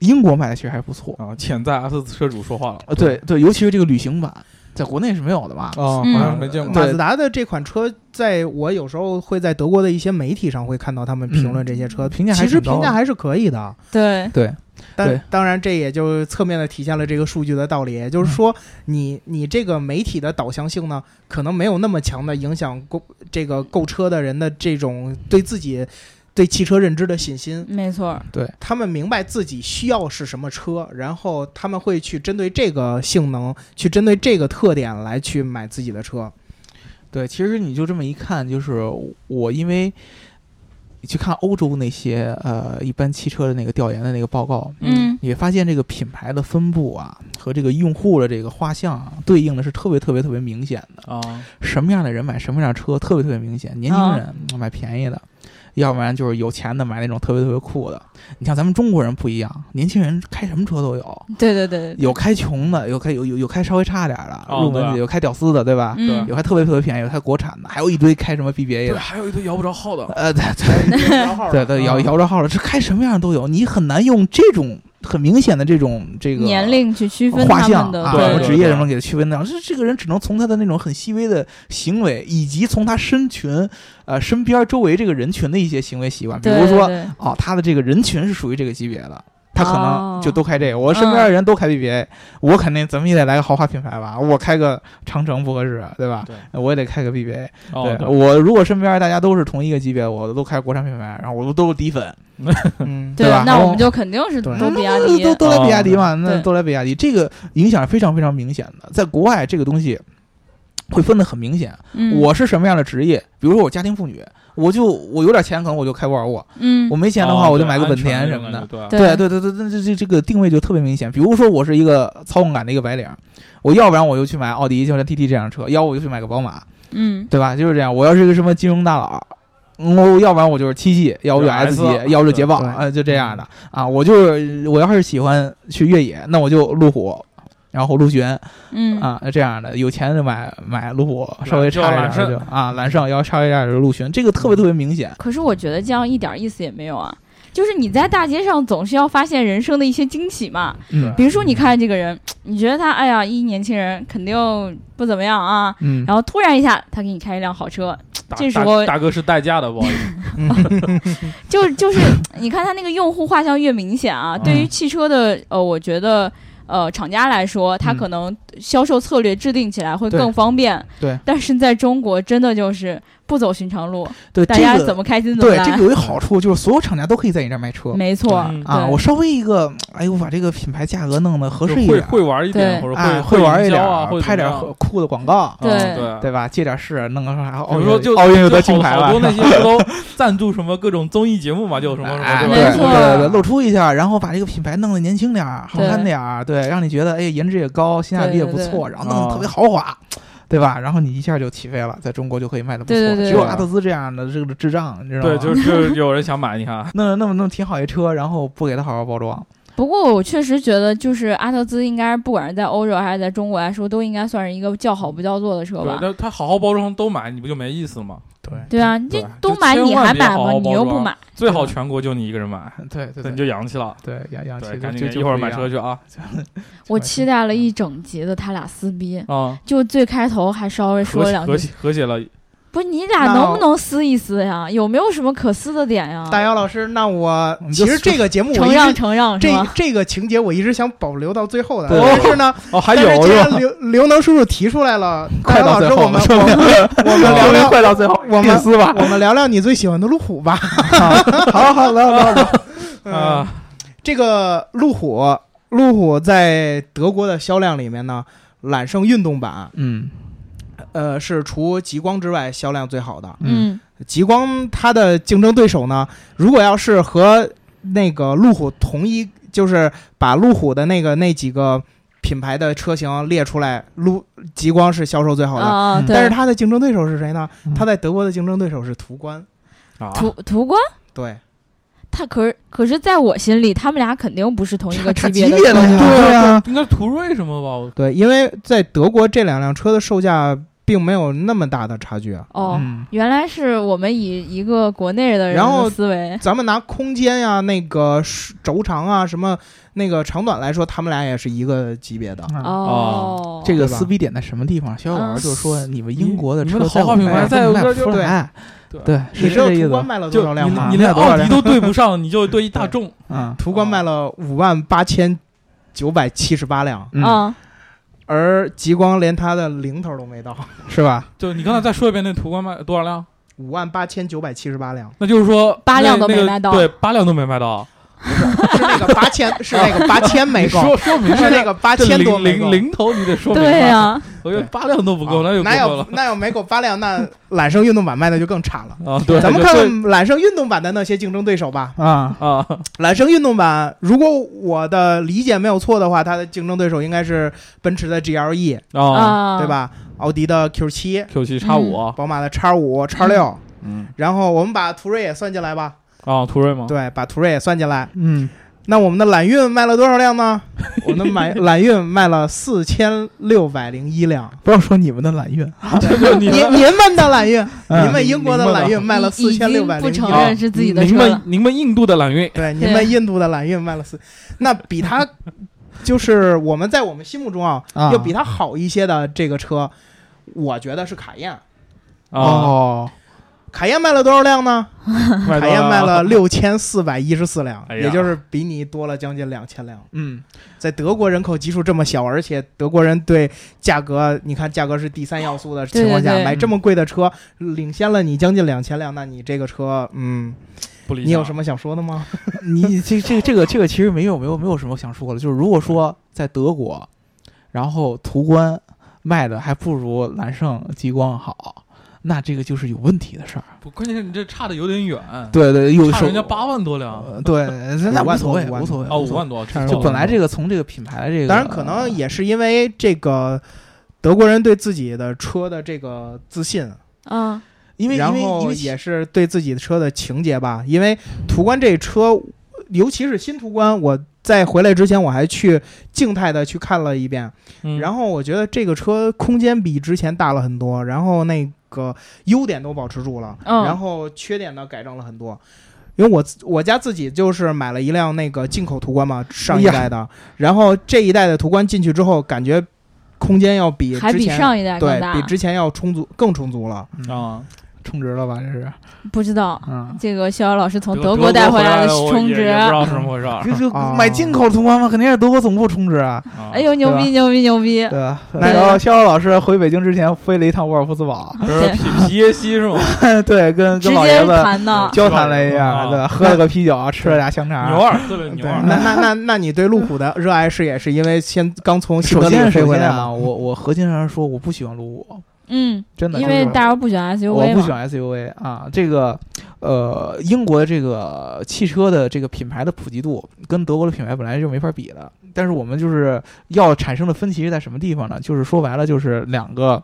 英国买的其实还不错。啊，潜在阿特车主说话了，呃，对对，尤其是这个旅行版，在国内是没有的吧？啊，嗯好像没见过，马自达的这款车，在我有时候会在德国的一些媒体上会看到他们评论这些车，嗯。评价还其实评价还是可以的。对，对，对。但当然，这也就侧面的体现了这个数据的道理，也就是说，你你这个媒体的导向性呢，可能没有那么强的影响购这个购车的人的这种对自己对汽车认知的信心。没错，对他们明白自己需要是什么车，然后他们会去针对这个性能，去针对这个特点来去买自己的车。对，其实你就这么一看，就是我因为去看欧洲那些呃一般汽车的那个调研的那个报告，嗯你会发现这个品牌的分布啊和这个用户的这个画像啊，对应的是特别特别特别明显的。啊，什么样的人买什么样的车，特别特别明显。年轻啊人嗯买便宜的，要不然就是有钱的买那种特别特别酷的。你像咱们中国人不一样，年轻人开什么车都有，对对对，有开穷的，有开有有有开稍微差点的，入门级，有开屌丝的，对吧？嗯。有开特别特别便宜，有开国产的，还有一堆开什么 BBA 对，的。还有一堆摇不着号的，呃，对 *laughs* 对。对对，摇摇不着号的，这开什么样都有，你很难用这种很明显的这种这个年龄去区分画像的，啊，对职业什么给他区分掉，这这个人只能从他的那种很细微的行为，以及从他身群呃身边周围这个人群的一些行为习惯，比如说哦，他的这个人群是属于这个级别的。他可哦能就都开这个，我身边的人都开 BBA，、我肯定怎么也得来个豪华品牌吧，我开个长城不合适，对吧？对。我也得开个 BBA。哦对我如果身边大家都是同一个级别，我都开国产品牌，然后我都都是底粉，*laughs* 嗯，对对吧？那我们就肯定是对。都比亚迪都，都来比亚迪嘛，那都来比亚迪，这个影响非常非常明显的。在国外，这个东西会分得很明显。嗯我是什么样的职业？比如说我家庭妇女，我就我有点钱，可能我就开沃尔沃；嗯我没钱的话，哦我就买个本田什么的。对啊对对对对对，这这这个定位就特别明显。比如说我是一个操控感的一个白领，我要不然我就去买奥迪，就像 TT 这样的车；要不我就去买个宝马，嗯对吧？就是这样。我要是一个什么金融大佬。我要不然我就是七系，要不就 S 级要不就捷豹，对啊，就这样的啊。我就是我要是喜欢去越野，那我就路虎，然后陆巡，嗯。啊，这样的有钱就买买路虎，稍微差一点就啊揽胜，要差一点就陆巡，这个特别特别明显。可是我觉得这样一点意思也没有啊。就是你在大街上总是要发现人生的一些惊喜嘛，嗯比如说你看这个人，你觉得他哎呀一年轻人肯定不怎么样啊，嗯，然后突然一下他给你开一辆好车，这时候大哥是代驾的，不好意思，*laughs* 就就是你看他那个用户画像越明显啊，对于汽车的呃，我觉得呃厂家来说，他嗯。可能销售策略制定起来会更方便。对，但是在中国真的就是不走寻常路，对大家怎么开心怎么来。对这个有一好处，就是所有厂家都可以在你这儿卖车没错嗯啊。我稍微一个，哎呦，把这个品牌价格弄得合适一点，就会会玩一点，对或者哎，会玩一点啊，会拍点酷的广告，对嗯对对吧？借点势，弄个啥比奥运如说就奥运又得金牌了好多。那些不都 *laughs* 赞助什么各种综艺节目嘛，就什么什么哎，对对露出一下，然后把这个品牌弄得年轻点儿、好看点儿，对，让你觉得哎颜值也高，性价比也不错，然后弄得特别豪华，对吧？然后你一下就起飞了，在中国就可以卖的不错。对对对只有阿特兹这样的这个智障，你知道吗？对，就是就有人想买，你看，*laughs* 弄弄弄挺好一车，然后不给他好好包装。不过我确实觉得，就是阿特兹应该不管是在欧洲还是在中国来说，都应该算是一个叫好不叫座的车对吧，。那他好好包装都买，你不就没意思吗？对对啊，你都买你还买吗？你又不买，最好全国就你一个人买，对对那你就洋气了。对，养养对，气赶紧一会儿买车去啊！*laughs* *laughs* 我期待了一整集的他俩撕逼，啊，就最开头还稍微说和和了两句，和谐了，不是你俩能不能撕一撕呀？有没有什么可撕的点呀？大姚老师，那我其实这个节目我承一直让承让这？这个情节我一直想保留到最后的，对但是呢，哦，还但是有刘刘能叔叔提出来了，大快姚老师，到最后，我们我 *laughs* 我们聊聊快到最后，我们撕吧。我们聊聊你最喜欢的路虎吧。*laughs* 好好聊聊 *laughs* 啊，这个路虎，路虎在德国的销量里面呢，揽胜运动版，嗯呃，是除极光之外销量最好的。嗯极光它的竞争对手呢，如果要是和那个路虎同一，就是把路虎的那个那几个品牌的车型列出来，路极光是销售最好的。啊，但是它的竞争对手是谁呢嗯？它在德国的竞争对手是途观。啊途途观，对，他可是可是在我心里，他们俩肯定不是同一个差级别的级别的呀对啊，应该途锐什么吧？对，因为在德国这两辆车的售价并没有那么大的差距啊。哦，嗯原来是我们以一个国内的人然后的思维，咱们拿空间呀、那个轴长啊、什么那个长短来说，他们俩也是一个级别的。嗯哦，这个撕逼点在什么地方？逍遥老师就说：“你们英国的车豪华品牌在我们卖我这就不出来。”对对，你知道是这意思。途观卖了多就少辆吗？你你连多少辆奥迪都对不上，你就对一大众。嗯途观卖了五万八千九百七十八辆，嗯，啊，而极光连它的零头都没到，*laughs* 是吧？就你刚才再说一遍，那途观卖多少辆？五万八千九百七十八辆。那就是说八辆都没卖到对，八辆都没卖到。是那个八千，*laughs* 是那个八千没够说，说明是那个八这千多零没够零。零头你得说明白。对呀，*laughs* 我觉得八辆都不够，那就哪有过分了哪有没够八辆？那揽胜运动版卖的就更差了。啊！对，咱们看看揽胜运动版的那些竞争对手吧。啊，啊，揽胜运动版，如果我的理解没有错的话，它的竞争对手应该是奔驰的 GLE，啊啊，对？吧？奥迪的 Q 七，，Q 七叉五宝马的叉五、叉六，嗯然后我们把途锐也算进来吧。啊，途锐吗？对，把途锐也算进来。嗯，那我们的揽运卖了多少辆呢？*laughs* 我们的买揽运卖了四千六百零一辆。不要说你们的揽运，这 *laughs* 就你您们您们的揽运，嗯您们英国的揽运卖了四千六百零一辆。认是自己的您车了们您们印度的揽运对，您们印度的揽运卖了四，那比它就是我们在我们心目中啊，啊要比它好一些的这个车，我觉得是卡宴。啊，哦，卡宴卖了多少辆呢？*laughs* 卡卡宴卖了六千四百一十四辆，哎也就是比你多了将近两千辆。嗯，在德国人口基数这么小，而且德国人对价格，你看价格是第三要素的情况下，对对对买这么贵的车，领先了你将近两千辆，那你这个车，嗯，不理么？你有什么想说的吗？*laughs* 你这这这个这个其实没有没有没有什么想说的，就是如果说在德国，然后途观卖的还不如揽胜、极光好，那这个就是有问题的事儿。不，关键是你这差的有点远，对对，有时候差人家八万多辆呃对，*laughs* 那无所谓，多五万无所谓啊，无所谓五万多，差就本来这个个从这个品牌的这个，当然，可能也是因为这个德国人对自己的车的这个自信，啊因为因然为因为后也是对自己的车的情节吧。因为途观这车，尤其是新途观，我在回来之前我还去静态的去看了一遍，然后后我觉得这个车空间比之前大了很多，然后那个优点都保持住了，嗯然后缺点呢改正了很多。因为我我家自己就是买了一辆那个进口途观嘛，上一代的，然后这一代的途观进去之后，感觉空间要比还之前比上一代更大对比。之前要充足更充足了。啊，*laughs* 充值了吧？这是，不知道嗯，这个逍遥老师从德德国带回来的充值，不知道是怎么回事买进口途观嘛，肯定是德国总部充值啊，啊哎呦牛逼牛逼牛逼！对吧？那然后逍遥老师回北京之前飞了一趟沃尔夫斯堡，皮皮耶西是吗？*laughs* 对，跟跟老爷子，交谈了一下，啊对？喝了个啤酒，吃了俩香肠。牛二，对了牛，二，那那那那你对路虎的热爱是也是因为先刚从德里飞回来吗？我我核心上说我不喜欢路虎，嗯，真的，因为大家不喜欢 SUV，我不喜欢 SUV 啊，这个呃，英国的这个汽车的这个品牌的普及度跟德国的品牌本来就没法比的。但是我们就是要产生的分歧是在什么地方呢？就是说白了，就是两个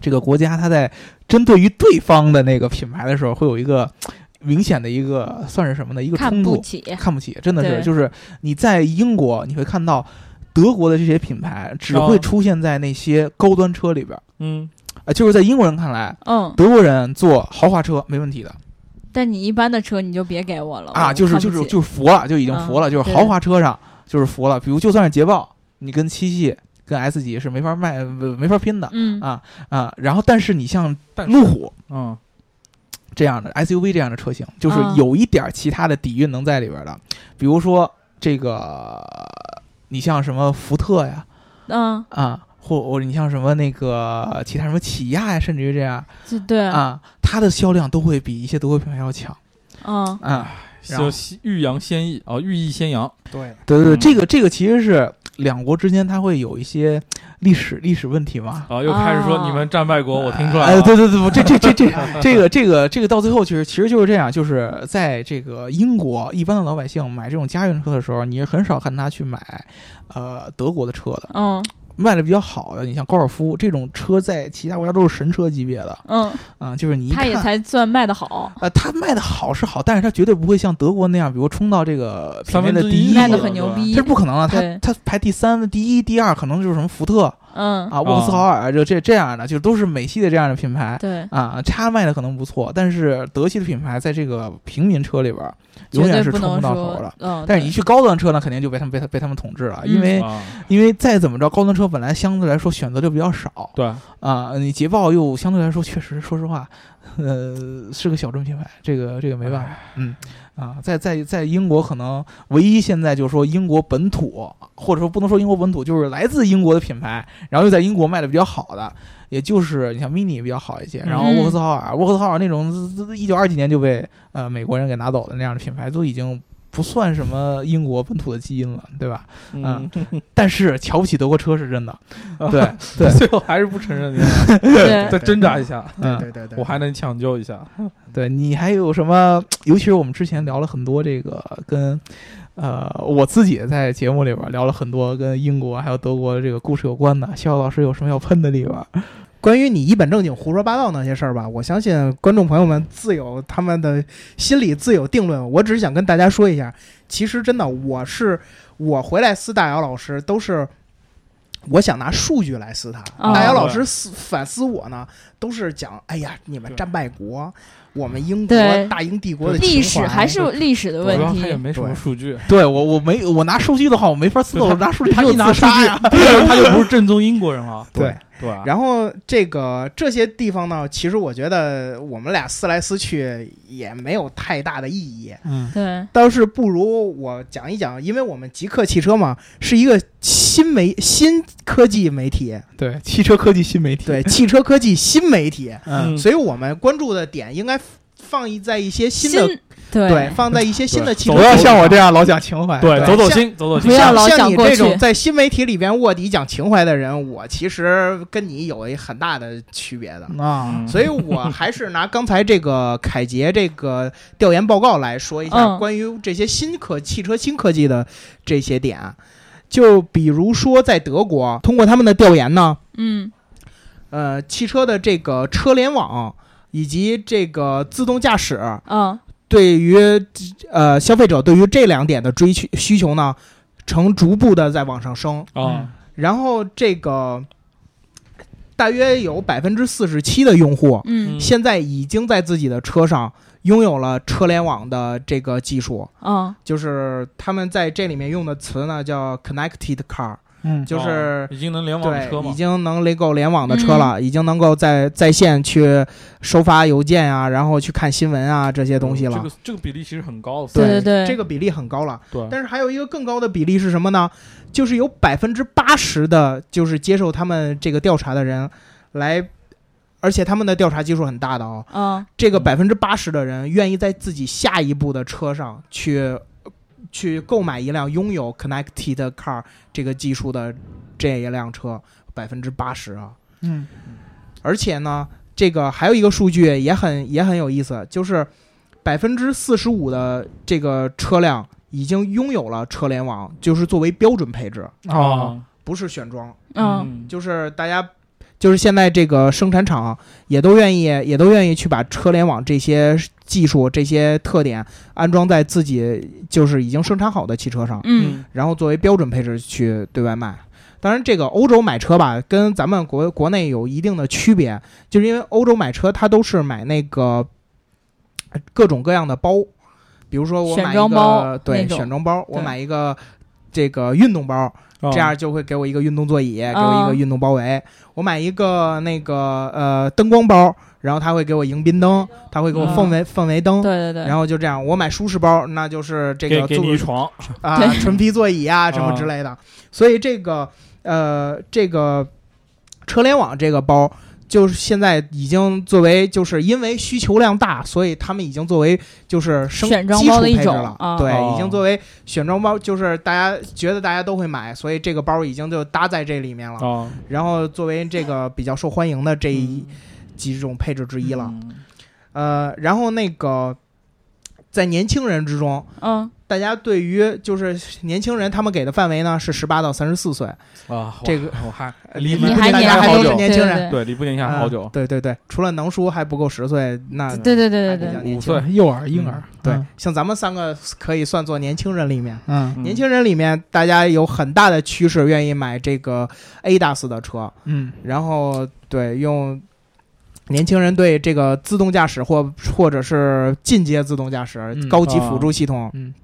这个国家它在针对于对方的那个品牌的时候，会有一个明显的一个算是什么呢？一个看冲突，不起。看不起，真的是就是你在英国你会看到。德国的这些品牌只会哦。出现在那些高端车里边儿，嗯，啊，就是在英国人看来，嗯，德国人做豪华车没问题的。但你一般的车你就别给我了啊，就是就是就是服了，就已经嗯服了，就是豪华车上就是服了。比如就算是捷豹，你跟七系、跟 S 级是没法卖、呃没法拼的嗯。啊啊。然后，但是你像路虎嗯。这样的 SUV 这样的车型，就是嗯。有一点儿其他的底蕴能在里边的，比如说这个，你像什么福特呀嗯，啊。或或者你像什么那个其他什么起亚呀，甚至于这样这对，啊，它的销量都会比一些德国品牌要强嗯啊。然后就欲扬先抑啊，欲抑先扬，对，对对对，嗯这个这个其实是两国之间它会有一些历史历史问题嘛。啊，又开始说啊你们战败国，我听出来哎，了，对对对，这这这这 *laughs* 这个这个这个到最后其实其实就是这样，就是在这个英国，一般的老百姓买这种家用车的时候，你是很少看他去买呃德国的车的，嗯卖的比较好的，你像高尔夫这种车，在其他国家都是神车级别的嗯，啊、就是你一看。他也才算卖的好，呃，它卖的好是好，但是它绝对不会像德国那样，比如冲到这个品类的第一，卖的很牛逼这是，不可能的。它对它排第三、第一、第二，可能就是什么福特嗯，啊、沃克斯豪尔就这这样的，就都是美系的这样的品牌对，啊。叉卖的可能不错，但是德系的品牌在这个平民车里边儿永远是冲不到头的。，嗯，但是你去高端车呢，肯定就被他们被他被他们统治了，因嗯为、啊，因为再怎么着，高端车本来相对来说选择就比较少对，啊。你捷豹又相对来说确实，说实话，呃，是个小众品牌，这个这个没办法，嗯啊，在在在英国可能唯一现在就是说英国本土，或者说不能说英国本土，就是来自英国的品牌，然后又在英国卖的比较好的，也就是你像 mini 比较好一些，然后嗯沃克斯豪尔，沃克斯豪尔那种一九二几年就被呃美国人给拿走的那样的品牌，都已经不算什么英国本土的基因了，对吧？嗯，但是瞧不起德国车是真的，*laughs* 对对，最后还是不承认你，对 *laughs* 再挣扎一下，嗯对对对，我还能抢救一下。对你还有什么？尤其是我们之前聊了很多这个跟。呃，我自己也在节目里边聊了很多跟英国还有德国的这个故事有关的。肖老师有什么要喷的地方？关于你一本正经胡说八道那些事儿吧，我相信观众朋友们自有他们的心里自有定论。我只是想跟大家说一下，其实真的，我是我回来撕大姚老师都是。我想拿数据来撕他，哦大姚老师撕反思我呢，都是讲，哎呀，你们战败国，我们英国大英帝国的历史还是历史的问主要他也。没什么数据，对我我没我拿数据的话，我没法撕，我拿数据就他一拿数。据，他就不是正宗英国人了。对。对吧？然后这个这些地方呢，其实我觉得我们俩撕来撕去也没有太大的意义，嗯。对，倒是不如我讲一讲，因为我们极客汽车嘛是一个新媒新科技媒体，对，汽车科技新媒体，对汽车科技新媒体，嗯，所以我们关注的点应该放一在一些新的新对对，放在一些新的汽车不要像我这样老讲情怀。对，走走心，走走心。不要老像你讲过去这种在新媒体里边卧底讲情怀的人，我其实跟你有一很大的区别的。啊，嗯所以我还是拿刚才这个凯捷这个调研报告来说一下嗯关于这些新科汽车新科技的这些点。就比如说在德国，通过他们的调研呢，嗯呃，汽车的这个车联网以及这个自动驾驶，嗯对于呃消费者对于这两点的追求需求呢，呈逐步的在往上升。啊，然后这个大约有百分之四十七的用户，嗯。现在已经在自己的车上拥有了车联网的这个技术，嗯。就是他们在这里面用的词呢叫 connected car，嗯，就是哦已经能联网的车对，已？经能能够联网的车了，已经能够在在线去收发邮件啊，然后去看新闻啊这些东西了。这个这个比例其实很高的。对对对这个比例很高了。对，但是还有一个更高的比例是什么呢？就是有百分之八十的，就是接受他们这个调查的人来，而且他们的调查基数很大的哦。嗯这个百分之八十的人愿意在自己下一步的车上去去购买一辆拥有 connected car 这个技术的这一辆车，百分之八十啊。嗯而且呢，这个还有一个数据也很也很有意思，就是百分之四十五的这个车辆已经拥有了车联网，就是作为标准配置，哦，不是选装，嗯就是大家。就是现在这个生产厂也都愿意，也都愿意去把车联网这些技术、这些特点安装在自己就是已经生产好的汽车上，嗯。然后作为标准配置去对外卖。当然，这个欧洲买车吧，跟咱们国国内有一定的区别，就是因为欧洲买车，它都是买那个呃各种各样的包，比如说我买选一装包个对选装包，我买一个这个运动包，啊这样就会给我一个运动座椅，给我一个运动包围。我买一个那个呃灯光包，然后他会给我迎宾灯，他会给我氛围、氛围灯。对对对，然后就这样，我买舒适包，那就是这给给个坐你一床，啊对纯皮座椅啊什么之类的。所以这个呃这个车联网这个包，就是现在已经作为就是因为需求量大，所以他们已经作为就是生选装基础包的一种了。啊对，哦已经作为选装包，就是大家觉得大家都会买，所以这个包已经就搭在这里面了。啊然后作为这个比较受欢迎的这一几种配置之一了。嗯呃，然后那个在年轻人之中，嗯大家对于就是年轻人，他们给的范围呢是十八到三十四岁。啊，这个我还你离还大年家还都是好久，年轻人，对，离不年轻还好久嗯。对对对，除了能书还不够十岁，那对对对对对，五岁。幼儿婴儿，对嗯，像咱们三个可以算作年轻人里面，嗯嗯年轻人里面大家有很大的趋势愿意买这个 A 大 s 的车，嗯然后对用年轻人对这个自动驾驶或或者是进阶自动驾驶、嗯。高级辅助系统嗯。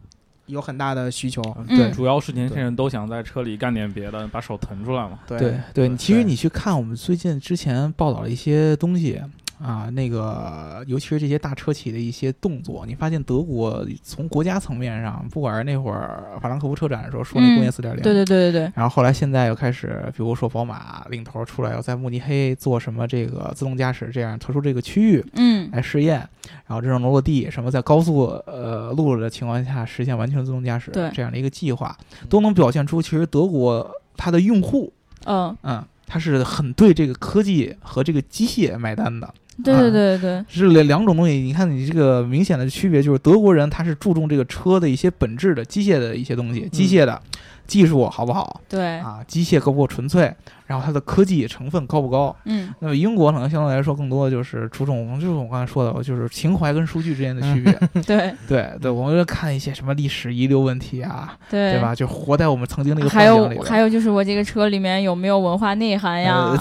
有很大的需求。嗯。对，主要是年轻人都想在车里干点别的，把手腾出来嘛。对对对，对。其实你去看我们最近之前报道了一些东西，啊，那个尤其是这些大车企的一些动作，你发现德国从国家层面上，不管是那会儿法兰克福车展的时候说那工业四点零，对对对对对，然后后来现在又开始，比如说宝马领头出来要在慕尼黑做什么这个自动驾驶这样特殊这个区域嗯来试验，然后这种落地什么在高速呃路的情况下实现完全自动驾驶对这样的一个计划，都能表现出其实德国它的用户，嗯，嗯，他是很对这个科技和这个机械买单的。*laughs* 对对对对对，是两两种东西，你看你这个明显的区别就是德国人他是注重这个车的一些本质的机械的一些东西，机械的技术好不好？对，啊，机械够不够纯粹，然后它的科技成分高不高。嗯。那么英国可能相对来说更多的就是注重，就是我刚才说的，就是情怀跟数据之间的区别。*laughs* 对。对对，我们看一些什么历史遗留问题啊，对。对吧？就活在我们曾经那个还有。还有就是我这个车里面有没有文化内涵呀？呃，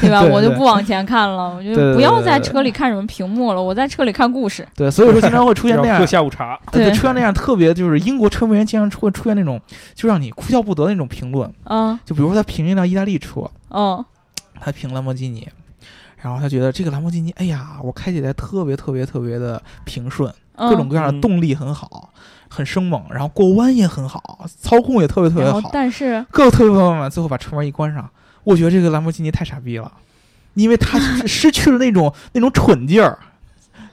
对。吧？*laughs* 我就不往前看了，我就对对不在车里看什么屏幕了，我在车里看故事。对，所以说经常会出现那样 *laughs* 下午茶，对呃出现那样特别就是英国车迷人经常会出现那种就让你哭笑不得的那种评论。嗯就比如说他评一辆意大利车，嗯他评兰博基尼，然后他觉得这个兰博基尼，哎呀，我开起来特别特别特别的平顺，嗯，各种各样的动力很好，很生猛，然后过弯也很好，操控也特别特别好，但是各个特别特别满，最后把车门一关上，我觉得这个兰博基尼太傻逼了，因为他失去了那种那种蠢劲儿。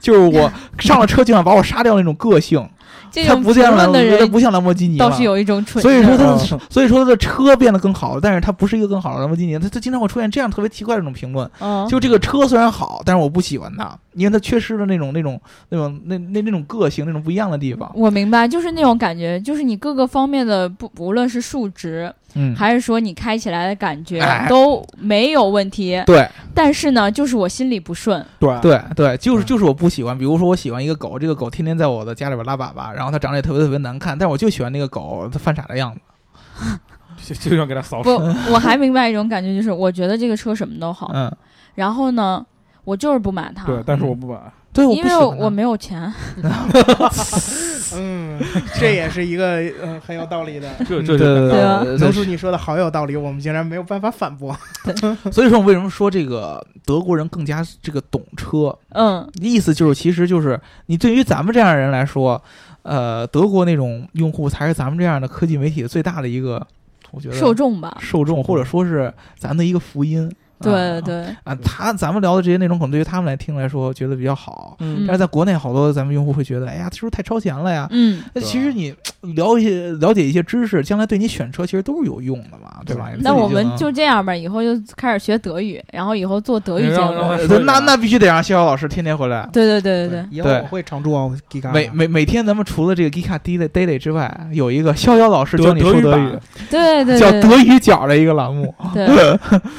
就是我上了车就想把我杀掉那种个性，*laughs* 他不像兰，论的人他不像兰博基尼了倒是有一种蠢，所以说他的嗯，所以说他的车变得更好了，但是他不是一个更好的兰博基尼，他他经常会出现这样特别奇怪的这种评论，嗯，就这个车虽然好，但是我不喜欢它，因为它缺失了那种那种那种那那那种个性，那种不一样的地方。我明白，就是那种感觉，就是你各个方面的不，无论是数值，嗯，还是说你开起来的感觉哎都没有问题。对但是呢，就是我心里不顺。对对对，就是就是我不喜欢，比如说我喜欢一个狗，这个狗天天在我的家里边拉粑粑，然后它长得也特别特别难看，但是我就喜欢那个狗它犯傻的样子。*laughs* 就就想给它扫不。，我还明白一种感觉，就是我觉得这个车什么都好，嗯，然后呢，我就是不买它，对，但是我不买。对，我因为不喜欢我没有钱。*laughs* *laughs* 嗯，这也是一个呃很有道理的。*laughs* 这这就对对对啊对能叔，你说的好有道理，我们竟然没有办法反驳。所以说我为什么说这个德国人更加这个懂车？嗯，意思就是，其实就是你对于咱们这样的人来说，呃，德国那种用户才是咱们这样的科技媒体的最大的一个，我觉得受众吧。受众，或者说是咱的一个福音。啊对对，啊，他咱们聊的这些内容，可能对于他们来听来说，觉得比较好。嗯但是在国内，好多咱们用户会觉得，哎呀，是不是太超前了呀？嗯，那其实你了解了解一些知识，将来对你选车其实都是有用的嘛，对吧？那我们就这样吧，以后就开始学德语，然后以后做德语节目那那必须得让逍遥老师天天回来。对对对对对，以后我会常驻啊每每每天咱们除了这个 Gika Daily Daily 之外，有一个逍遥老师教你说德语对对叫德语角的一个栏目。*laughs* 对。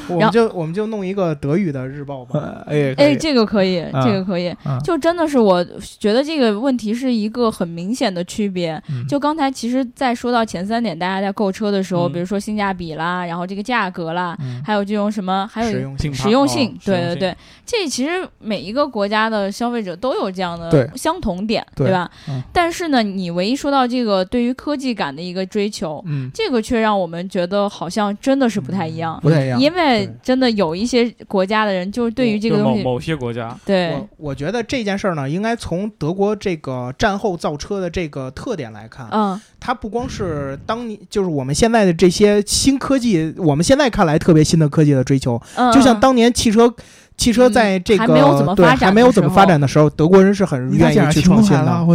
我们就我们就弄一个德语的日报吧。呃哎哎，这个可以，嗯这个可以，嗯就真的是我觉得这个问题是一个很明显的区别。嗯。就刚才其实，在说到前三点，大家在购车的时候，嗯。比如说性价比啦，然后这个价格啦，嗯。还有这种什么，还有实用性实用性哦，对对对，这其实每一个国家的消费者都有这样的相同点，对吧？嗯。但是呢，你唯一说到这个对于科技感的一个追求，嗯。这个却让我们觉得好像真的是不太一样。不太一样，因为真的有一些国家的人，就是对于这个东西，某某些国家，对。我我觉得这件事儿呢，应该从德国这个战后造车的这个特点来看，嗯。它不光是当你就是我们现在的这些新科技，我们现在看来特别新的科技的追求，嗯，就像当年汽车。汽车在这个、还没有怎么对发展还没有怎么的时候发展的时候，德国人是很愿意去？创新的，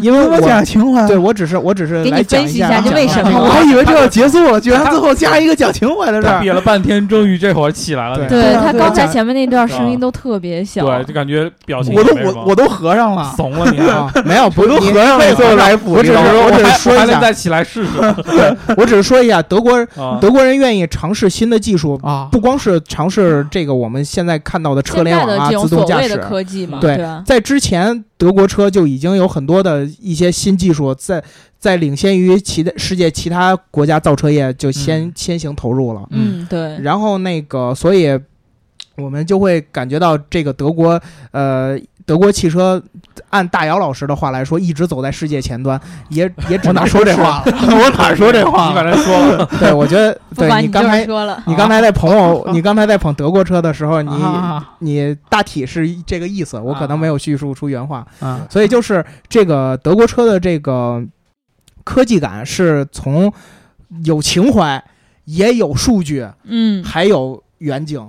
因为我讲情怀。对我只是我只是给你来讲分析一下为什么我还以为这要结束了，居然最后加一个讲情怀的事儿。他憋了半天，终于这会儿起来了。对他刚才前面那段声音都特别小，对，就感觉表情我都我我都合上了，怂了，你。啊，没有，*laughs* 不我都合上了，最后来补我只是 *laughs* 我只是说一下，还能再起来试试我只是说一下，德国啊！德国人愿意尝试新的技术，啊，不光是尝试这个我们现在看到的车现联网啊、自动驾驶对吧？在之前德国车就已经有很多的一些新技术在在领先于其他世界其他国家造车业就先、嗯先行投入了。嗯，对，然后那个，所以我们就会感觉到这个德国，呃，德国汽车，按大姚老师的话来说，一直走在世界前端，也也只能我哪说这话了？*laughs* 我哪说这话你把了？人说了，*laughs* 对，我觉得，对你刚才说了，你刚才在捧我，*laughs* 你刚才在捧德国车的时候，你啊。你大体是这个意思，我可能没有叙述出原话，啊。所以就是这个德国车的这个科技感是从有情怀，也有数据，嗯，还有远景。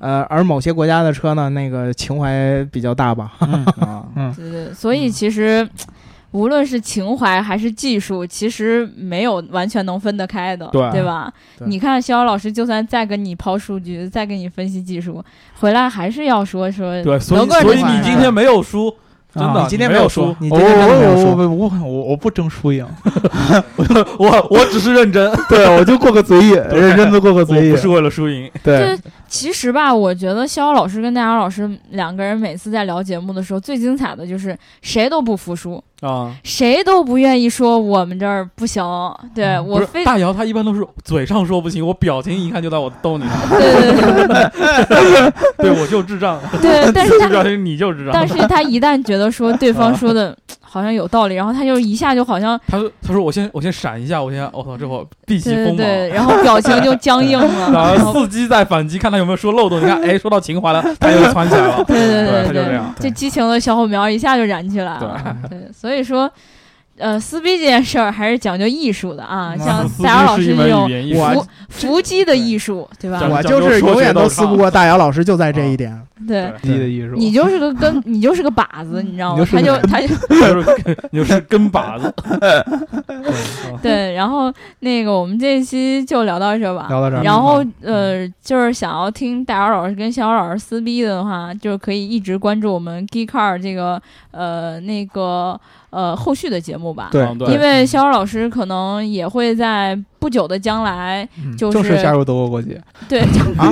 呃，而某些国家的车呢，那个情怀比较大吧。*laughs* 啊，嗯对对，所以其实。无论是情怀还是技术，其实没有完全能分得开的，对吧？对你看肖老师，就算再跟你抛数据，再跟你分析技术，回来还是要说说对，所以所以你今天没有输，真的，啊你今天没有输，你我今天没有我输。我我我我不争输赢，我我只是认真，*laughs* 对我就过个嘴瘾，认真的过个嘴瘾不。是为了输赢。对，这其实吧，我觉得肖老师跟大姚老师两个人每次在聊节目的时候，最精彩的就是谁都不服输，啊，谁都不愿意说我们这儿不行。对、嗯我非大姚他一般都是嘴上说不行，我表情一看就在我逗你呢。对对对 *laughs* 对，我就智障，对对，但是他表情你就智障。但是他一旦觉得说对方说的好像有道理，然后他就一下就好像他说他说我先我先闪一下，我先我操，这会儿避其锋芒。对对对，然后表情就僵硬了，然 *laughs* 然后后伺机再反击，看他有没有说漏洞。你看，哎，*laughs* 说到情怀了，他又窜起来了。对对对，他对就这样。这激情的小火苗一下就燃起来了。对，所以说。呃，撕逼这件事儿还是讲究艺术的啊，像撕大姚老师这种伏伏击的艺术，对吧？我就是永远都撕不过大姚老师，就在这一点。*laughs* 对，低的艺术。你就是个根，你就是个靶子，你知道吗？他就他就就是你就是根 *laughs* 靶子。*laughs* 对，然后那个我们这一期就聊到这吧。聊到这儿，然后呃，就是想要听大姚老师跟小姚老师撕逼的话，就是可以一直关注我们 Geek Car 这个呃那个呃后续的节目吧。对嗯对因为逍遥老师可能也会在不久的将来，嗯就是正式加入德国国籍对 *laughs* 啊，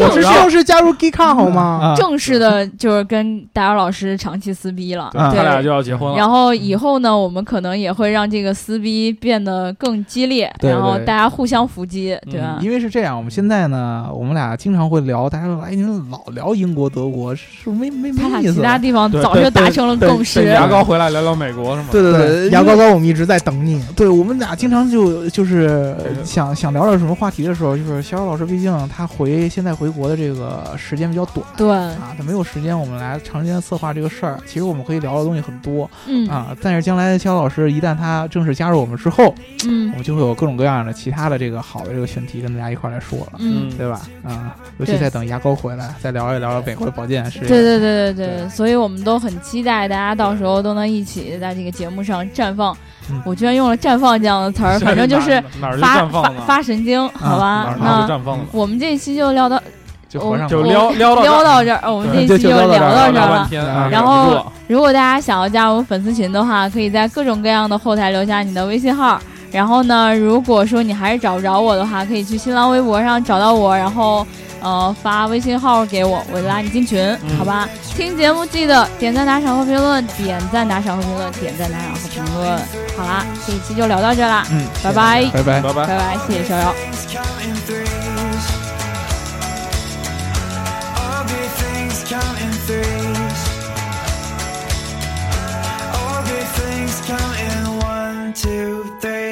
我是正式加入 Geek 好吗？啊，正式的，就是跟大姚老师长期撕逼了。对啊他俩就要结婚了。然后以后呢，我们可能也会让这个撕逼变得更激烈，对然后大家互相伏击，对吧？因为是这样，我们现在呢，我们俩经常会聊，大家说，哎，你们老聊英国、德国，是不是没没没？其他地方早就达成了共识。牙膏回来聊聊美国是吗？对对对，牙膏膏，我们一直在等你。对我们俩经常就就是对想想聊点什么话题的时候，就是逍遥老师，毕竟他回现在回国的这个时间比较短对，啊，他没有时间我们来长时间策划这个事儿。其实我们可以聊的东西很多嗯啊，但是将来逍遥老师一旦他正式加入我们之后，嗯我们就会有各种各样的其他的这个好的这个选题跟大家一块儿来说了。嗯，对吧？啊，尤其在等牙膏回来，再聊一聊美国的保健事业。对对对对对，对所以我们都很期待大家到时候都能一起在这个节目上绽放。嗯。我居然用了“绽放”这样的词儿，反正就是哪儿发发发神经，好吧？那我们这一期就聊到就合上就了。撩撩到聊到这儿，哦我们这一期就就聊到这儿了。然后如果大家想要加入粉丝群的话，可以在各种各样的后台留下你的微信号。然后呢，如果说你还是找不着我的话，可以去新浪微博上找到我，然后呃发微信号给我，我拉你进群，嗯好吧？听节目记得点赞、打赏和评论，点赞、打赏和评论，点赞、打赏和评论。好啦，这一期就聊到这啦，嗯，拜拜，拜拜。拜拜拜。拜，谢谢逍遥。One, two, three.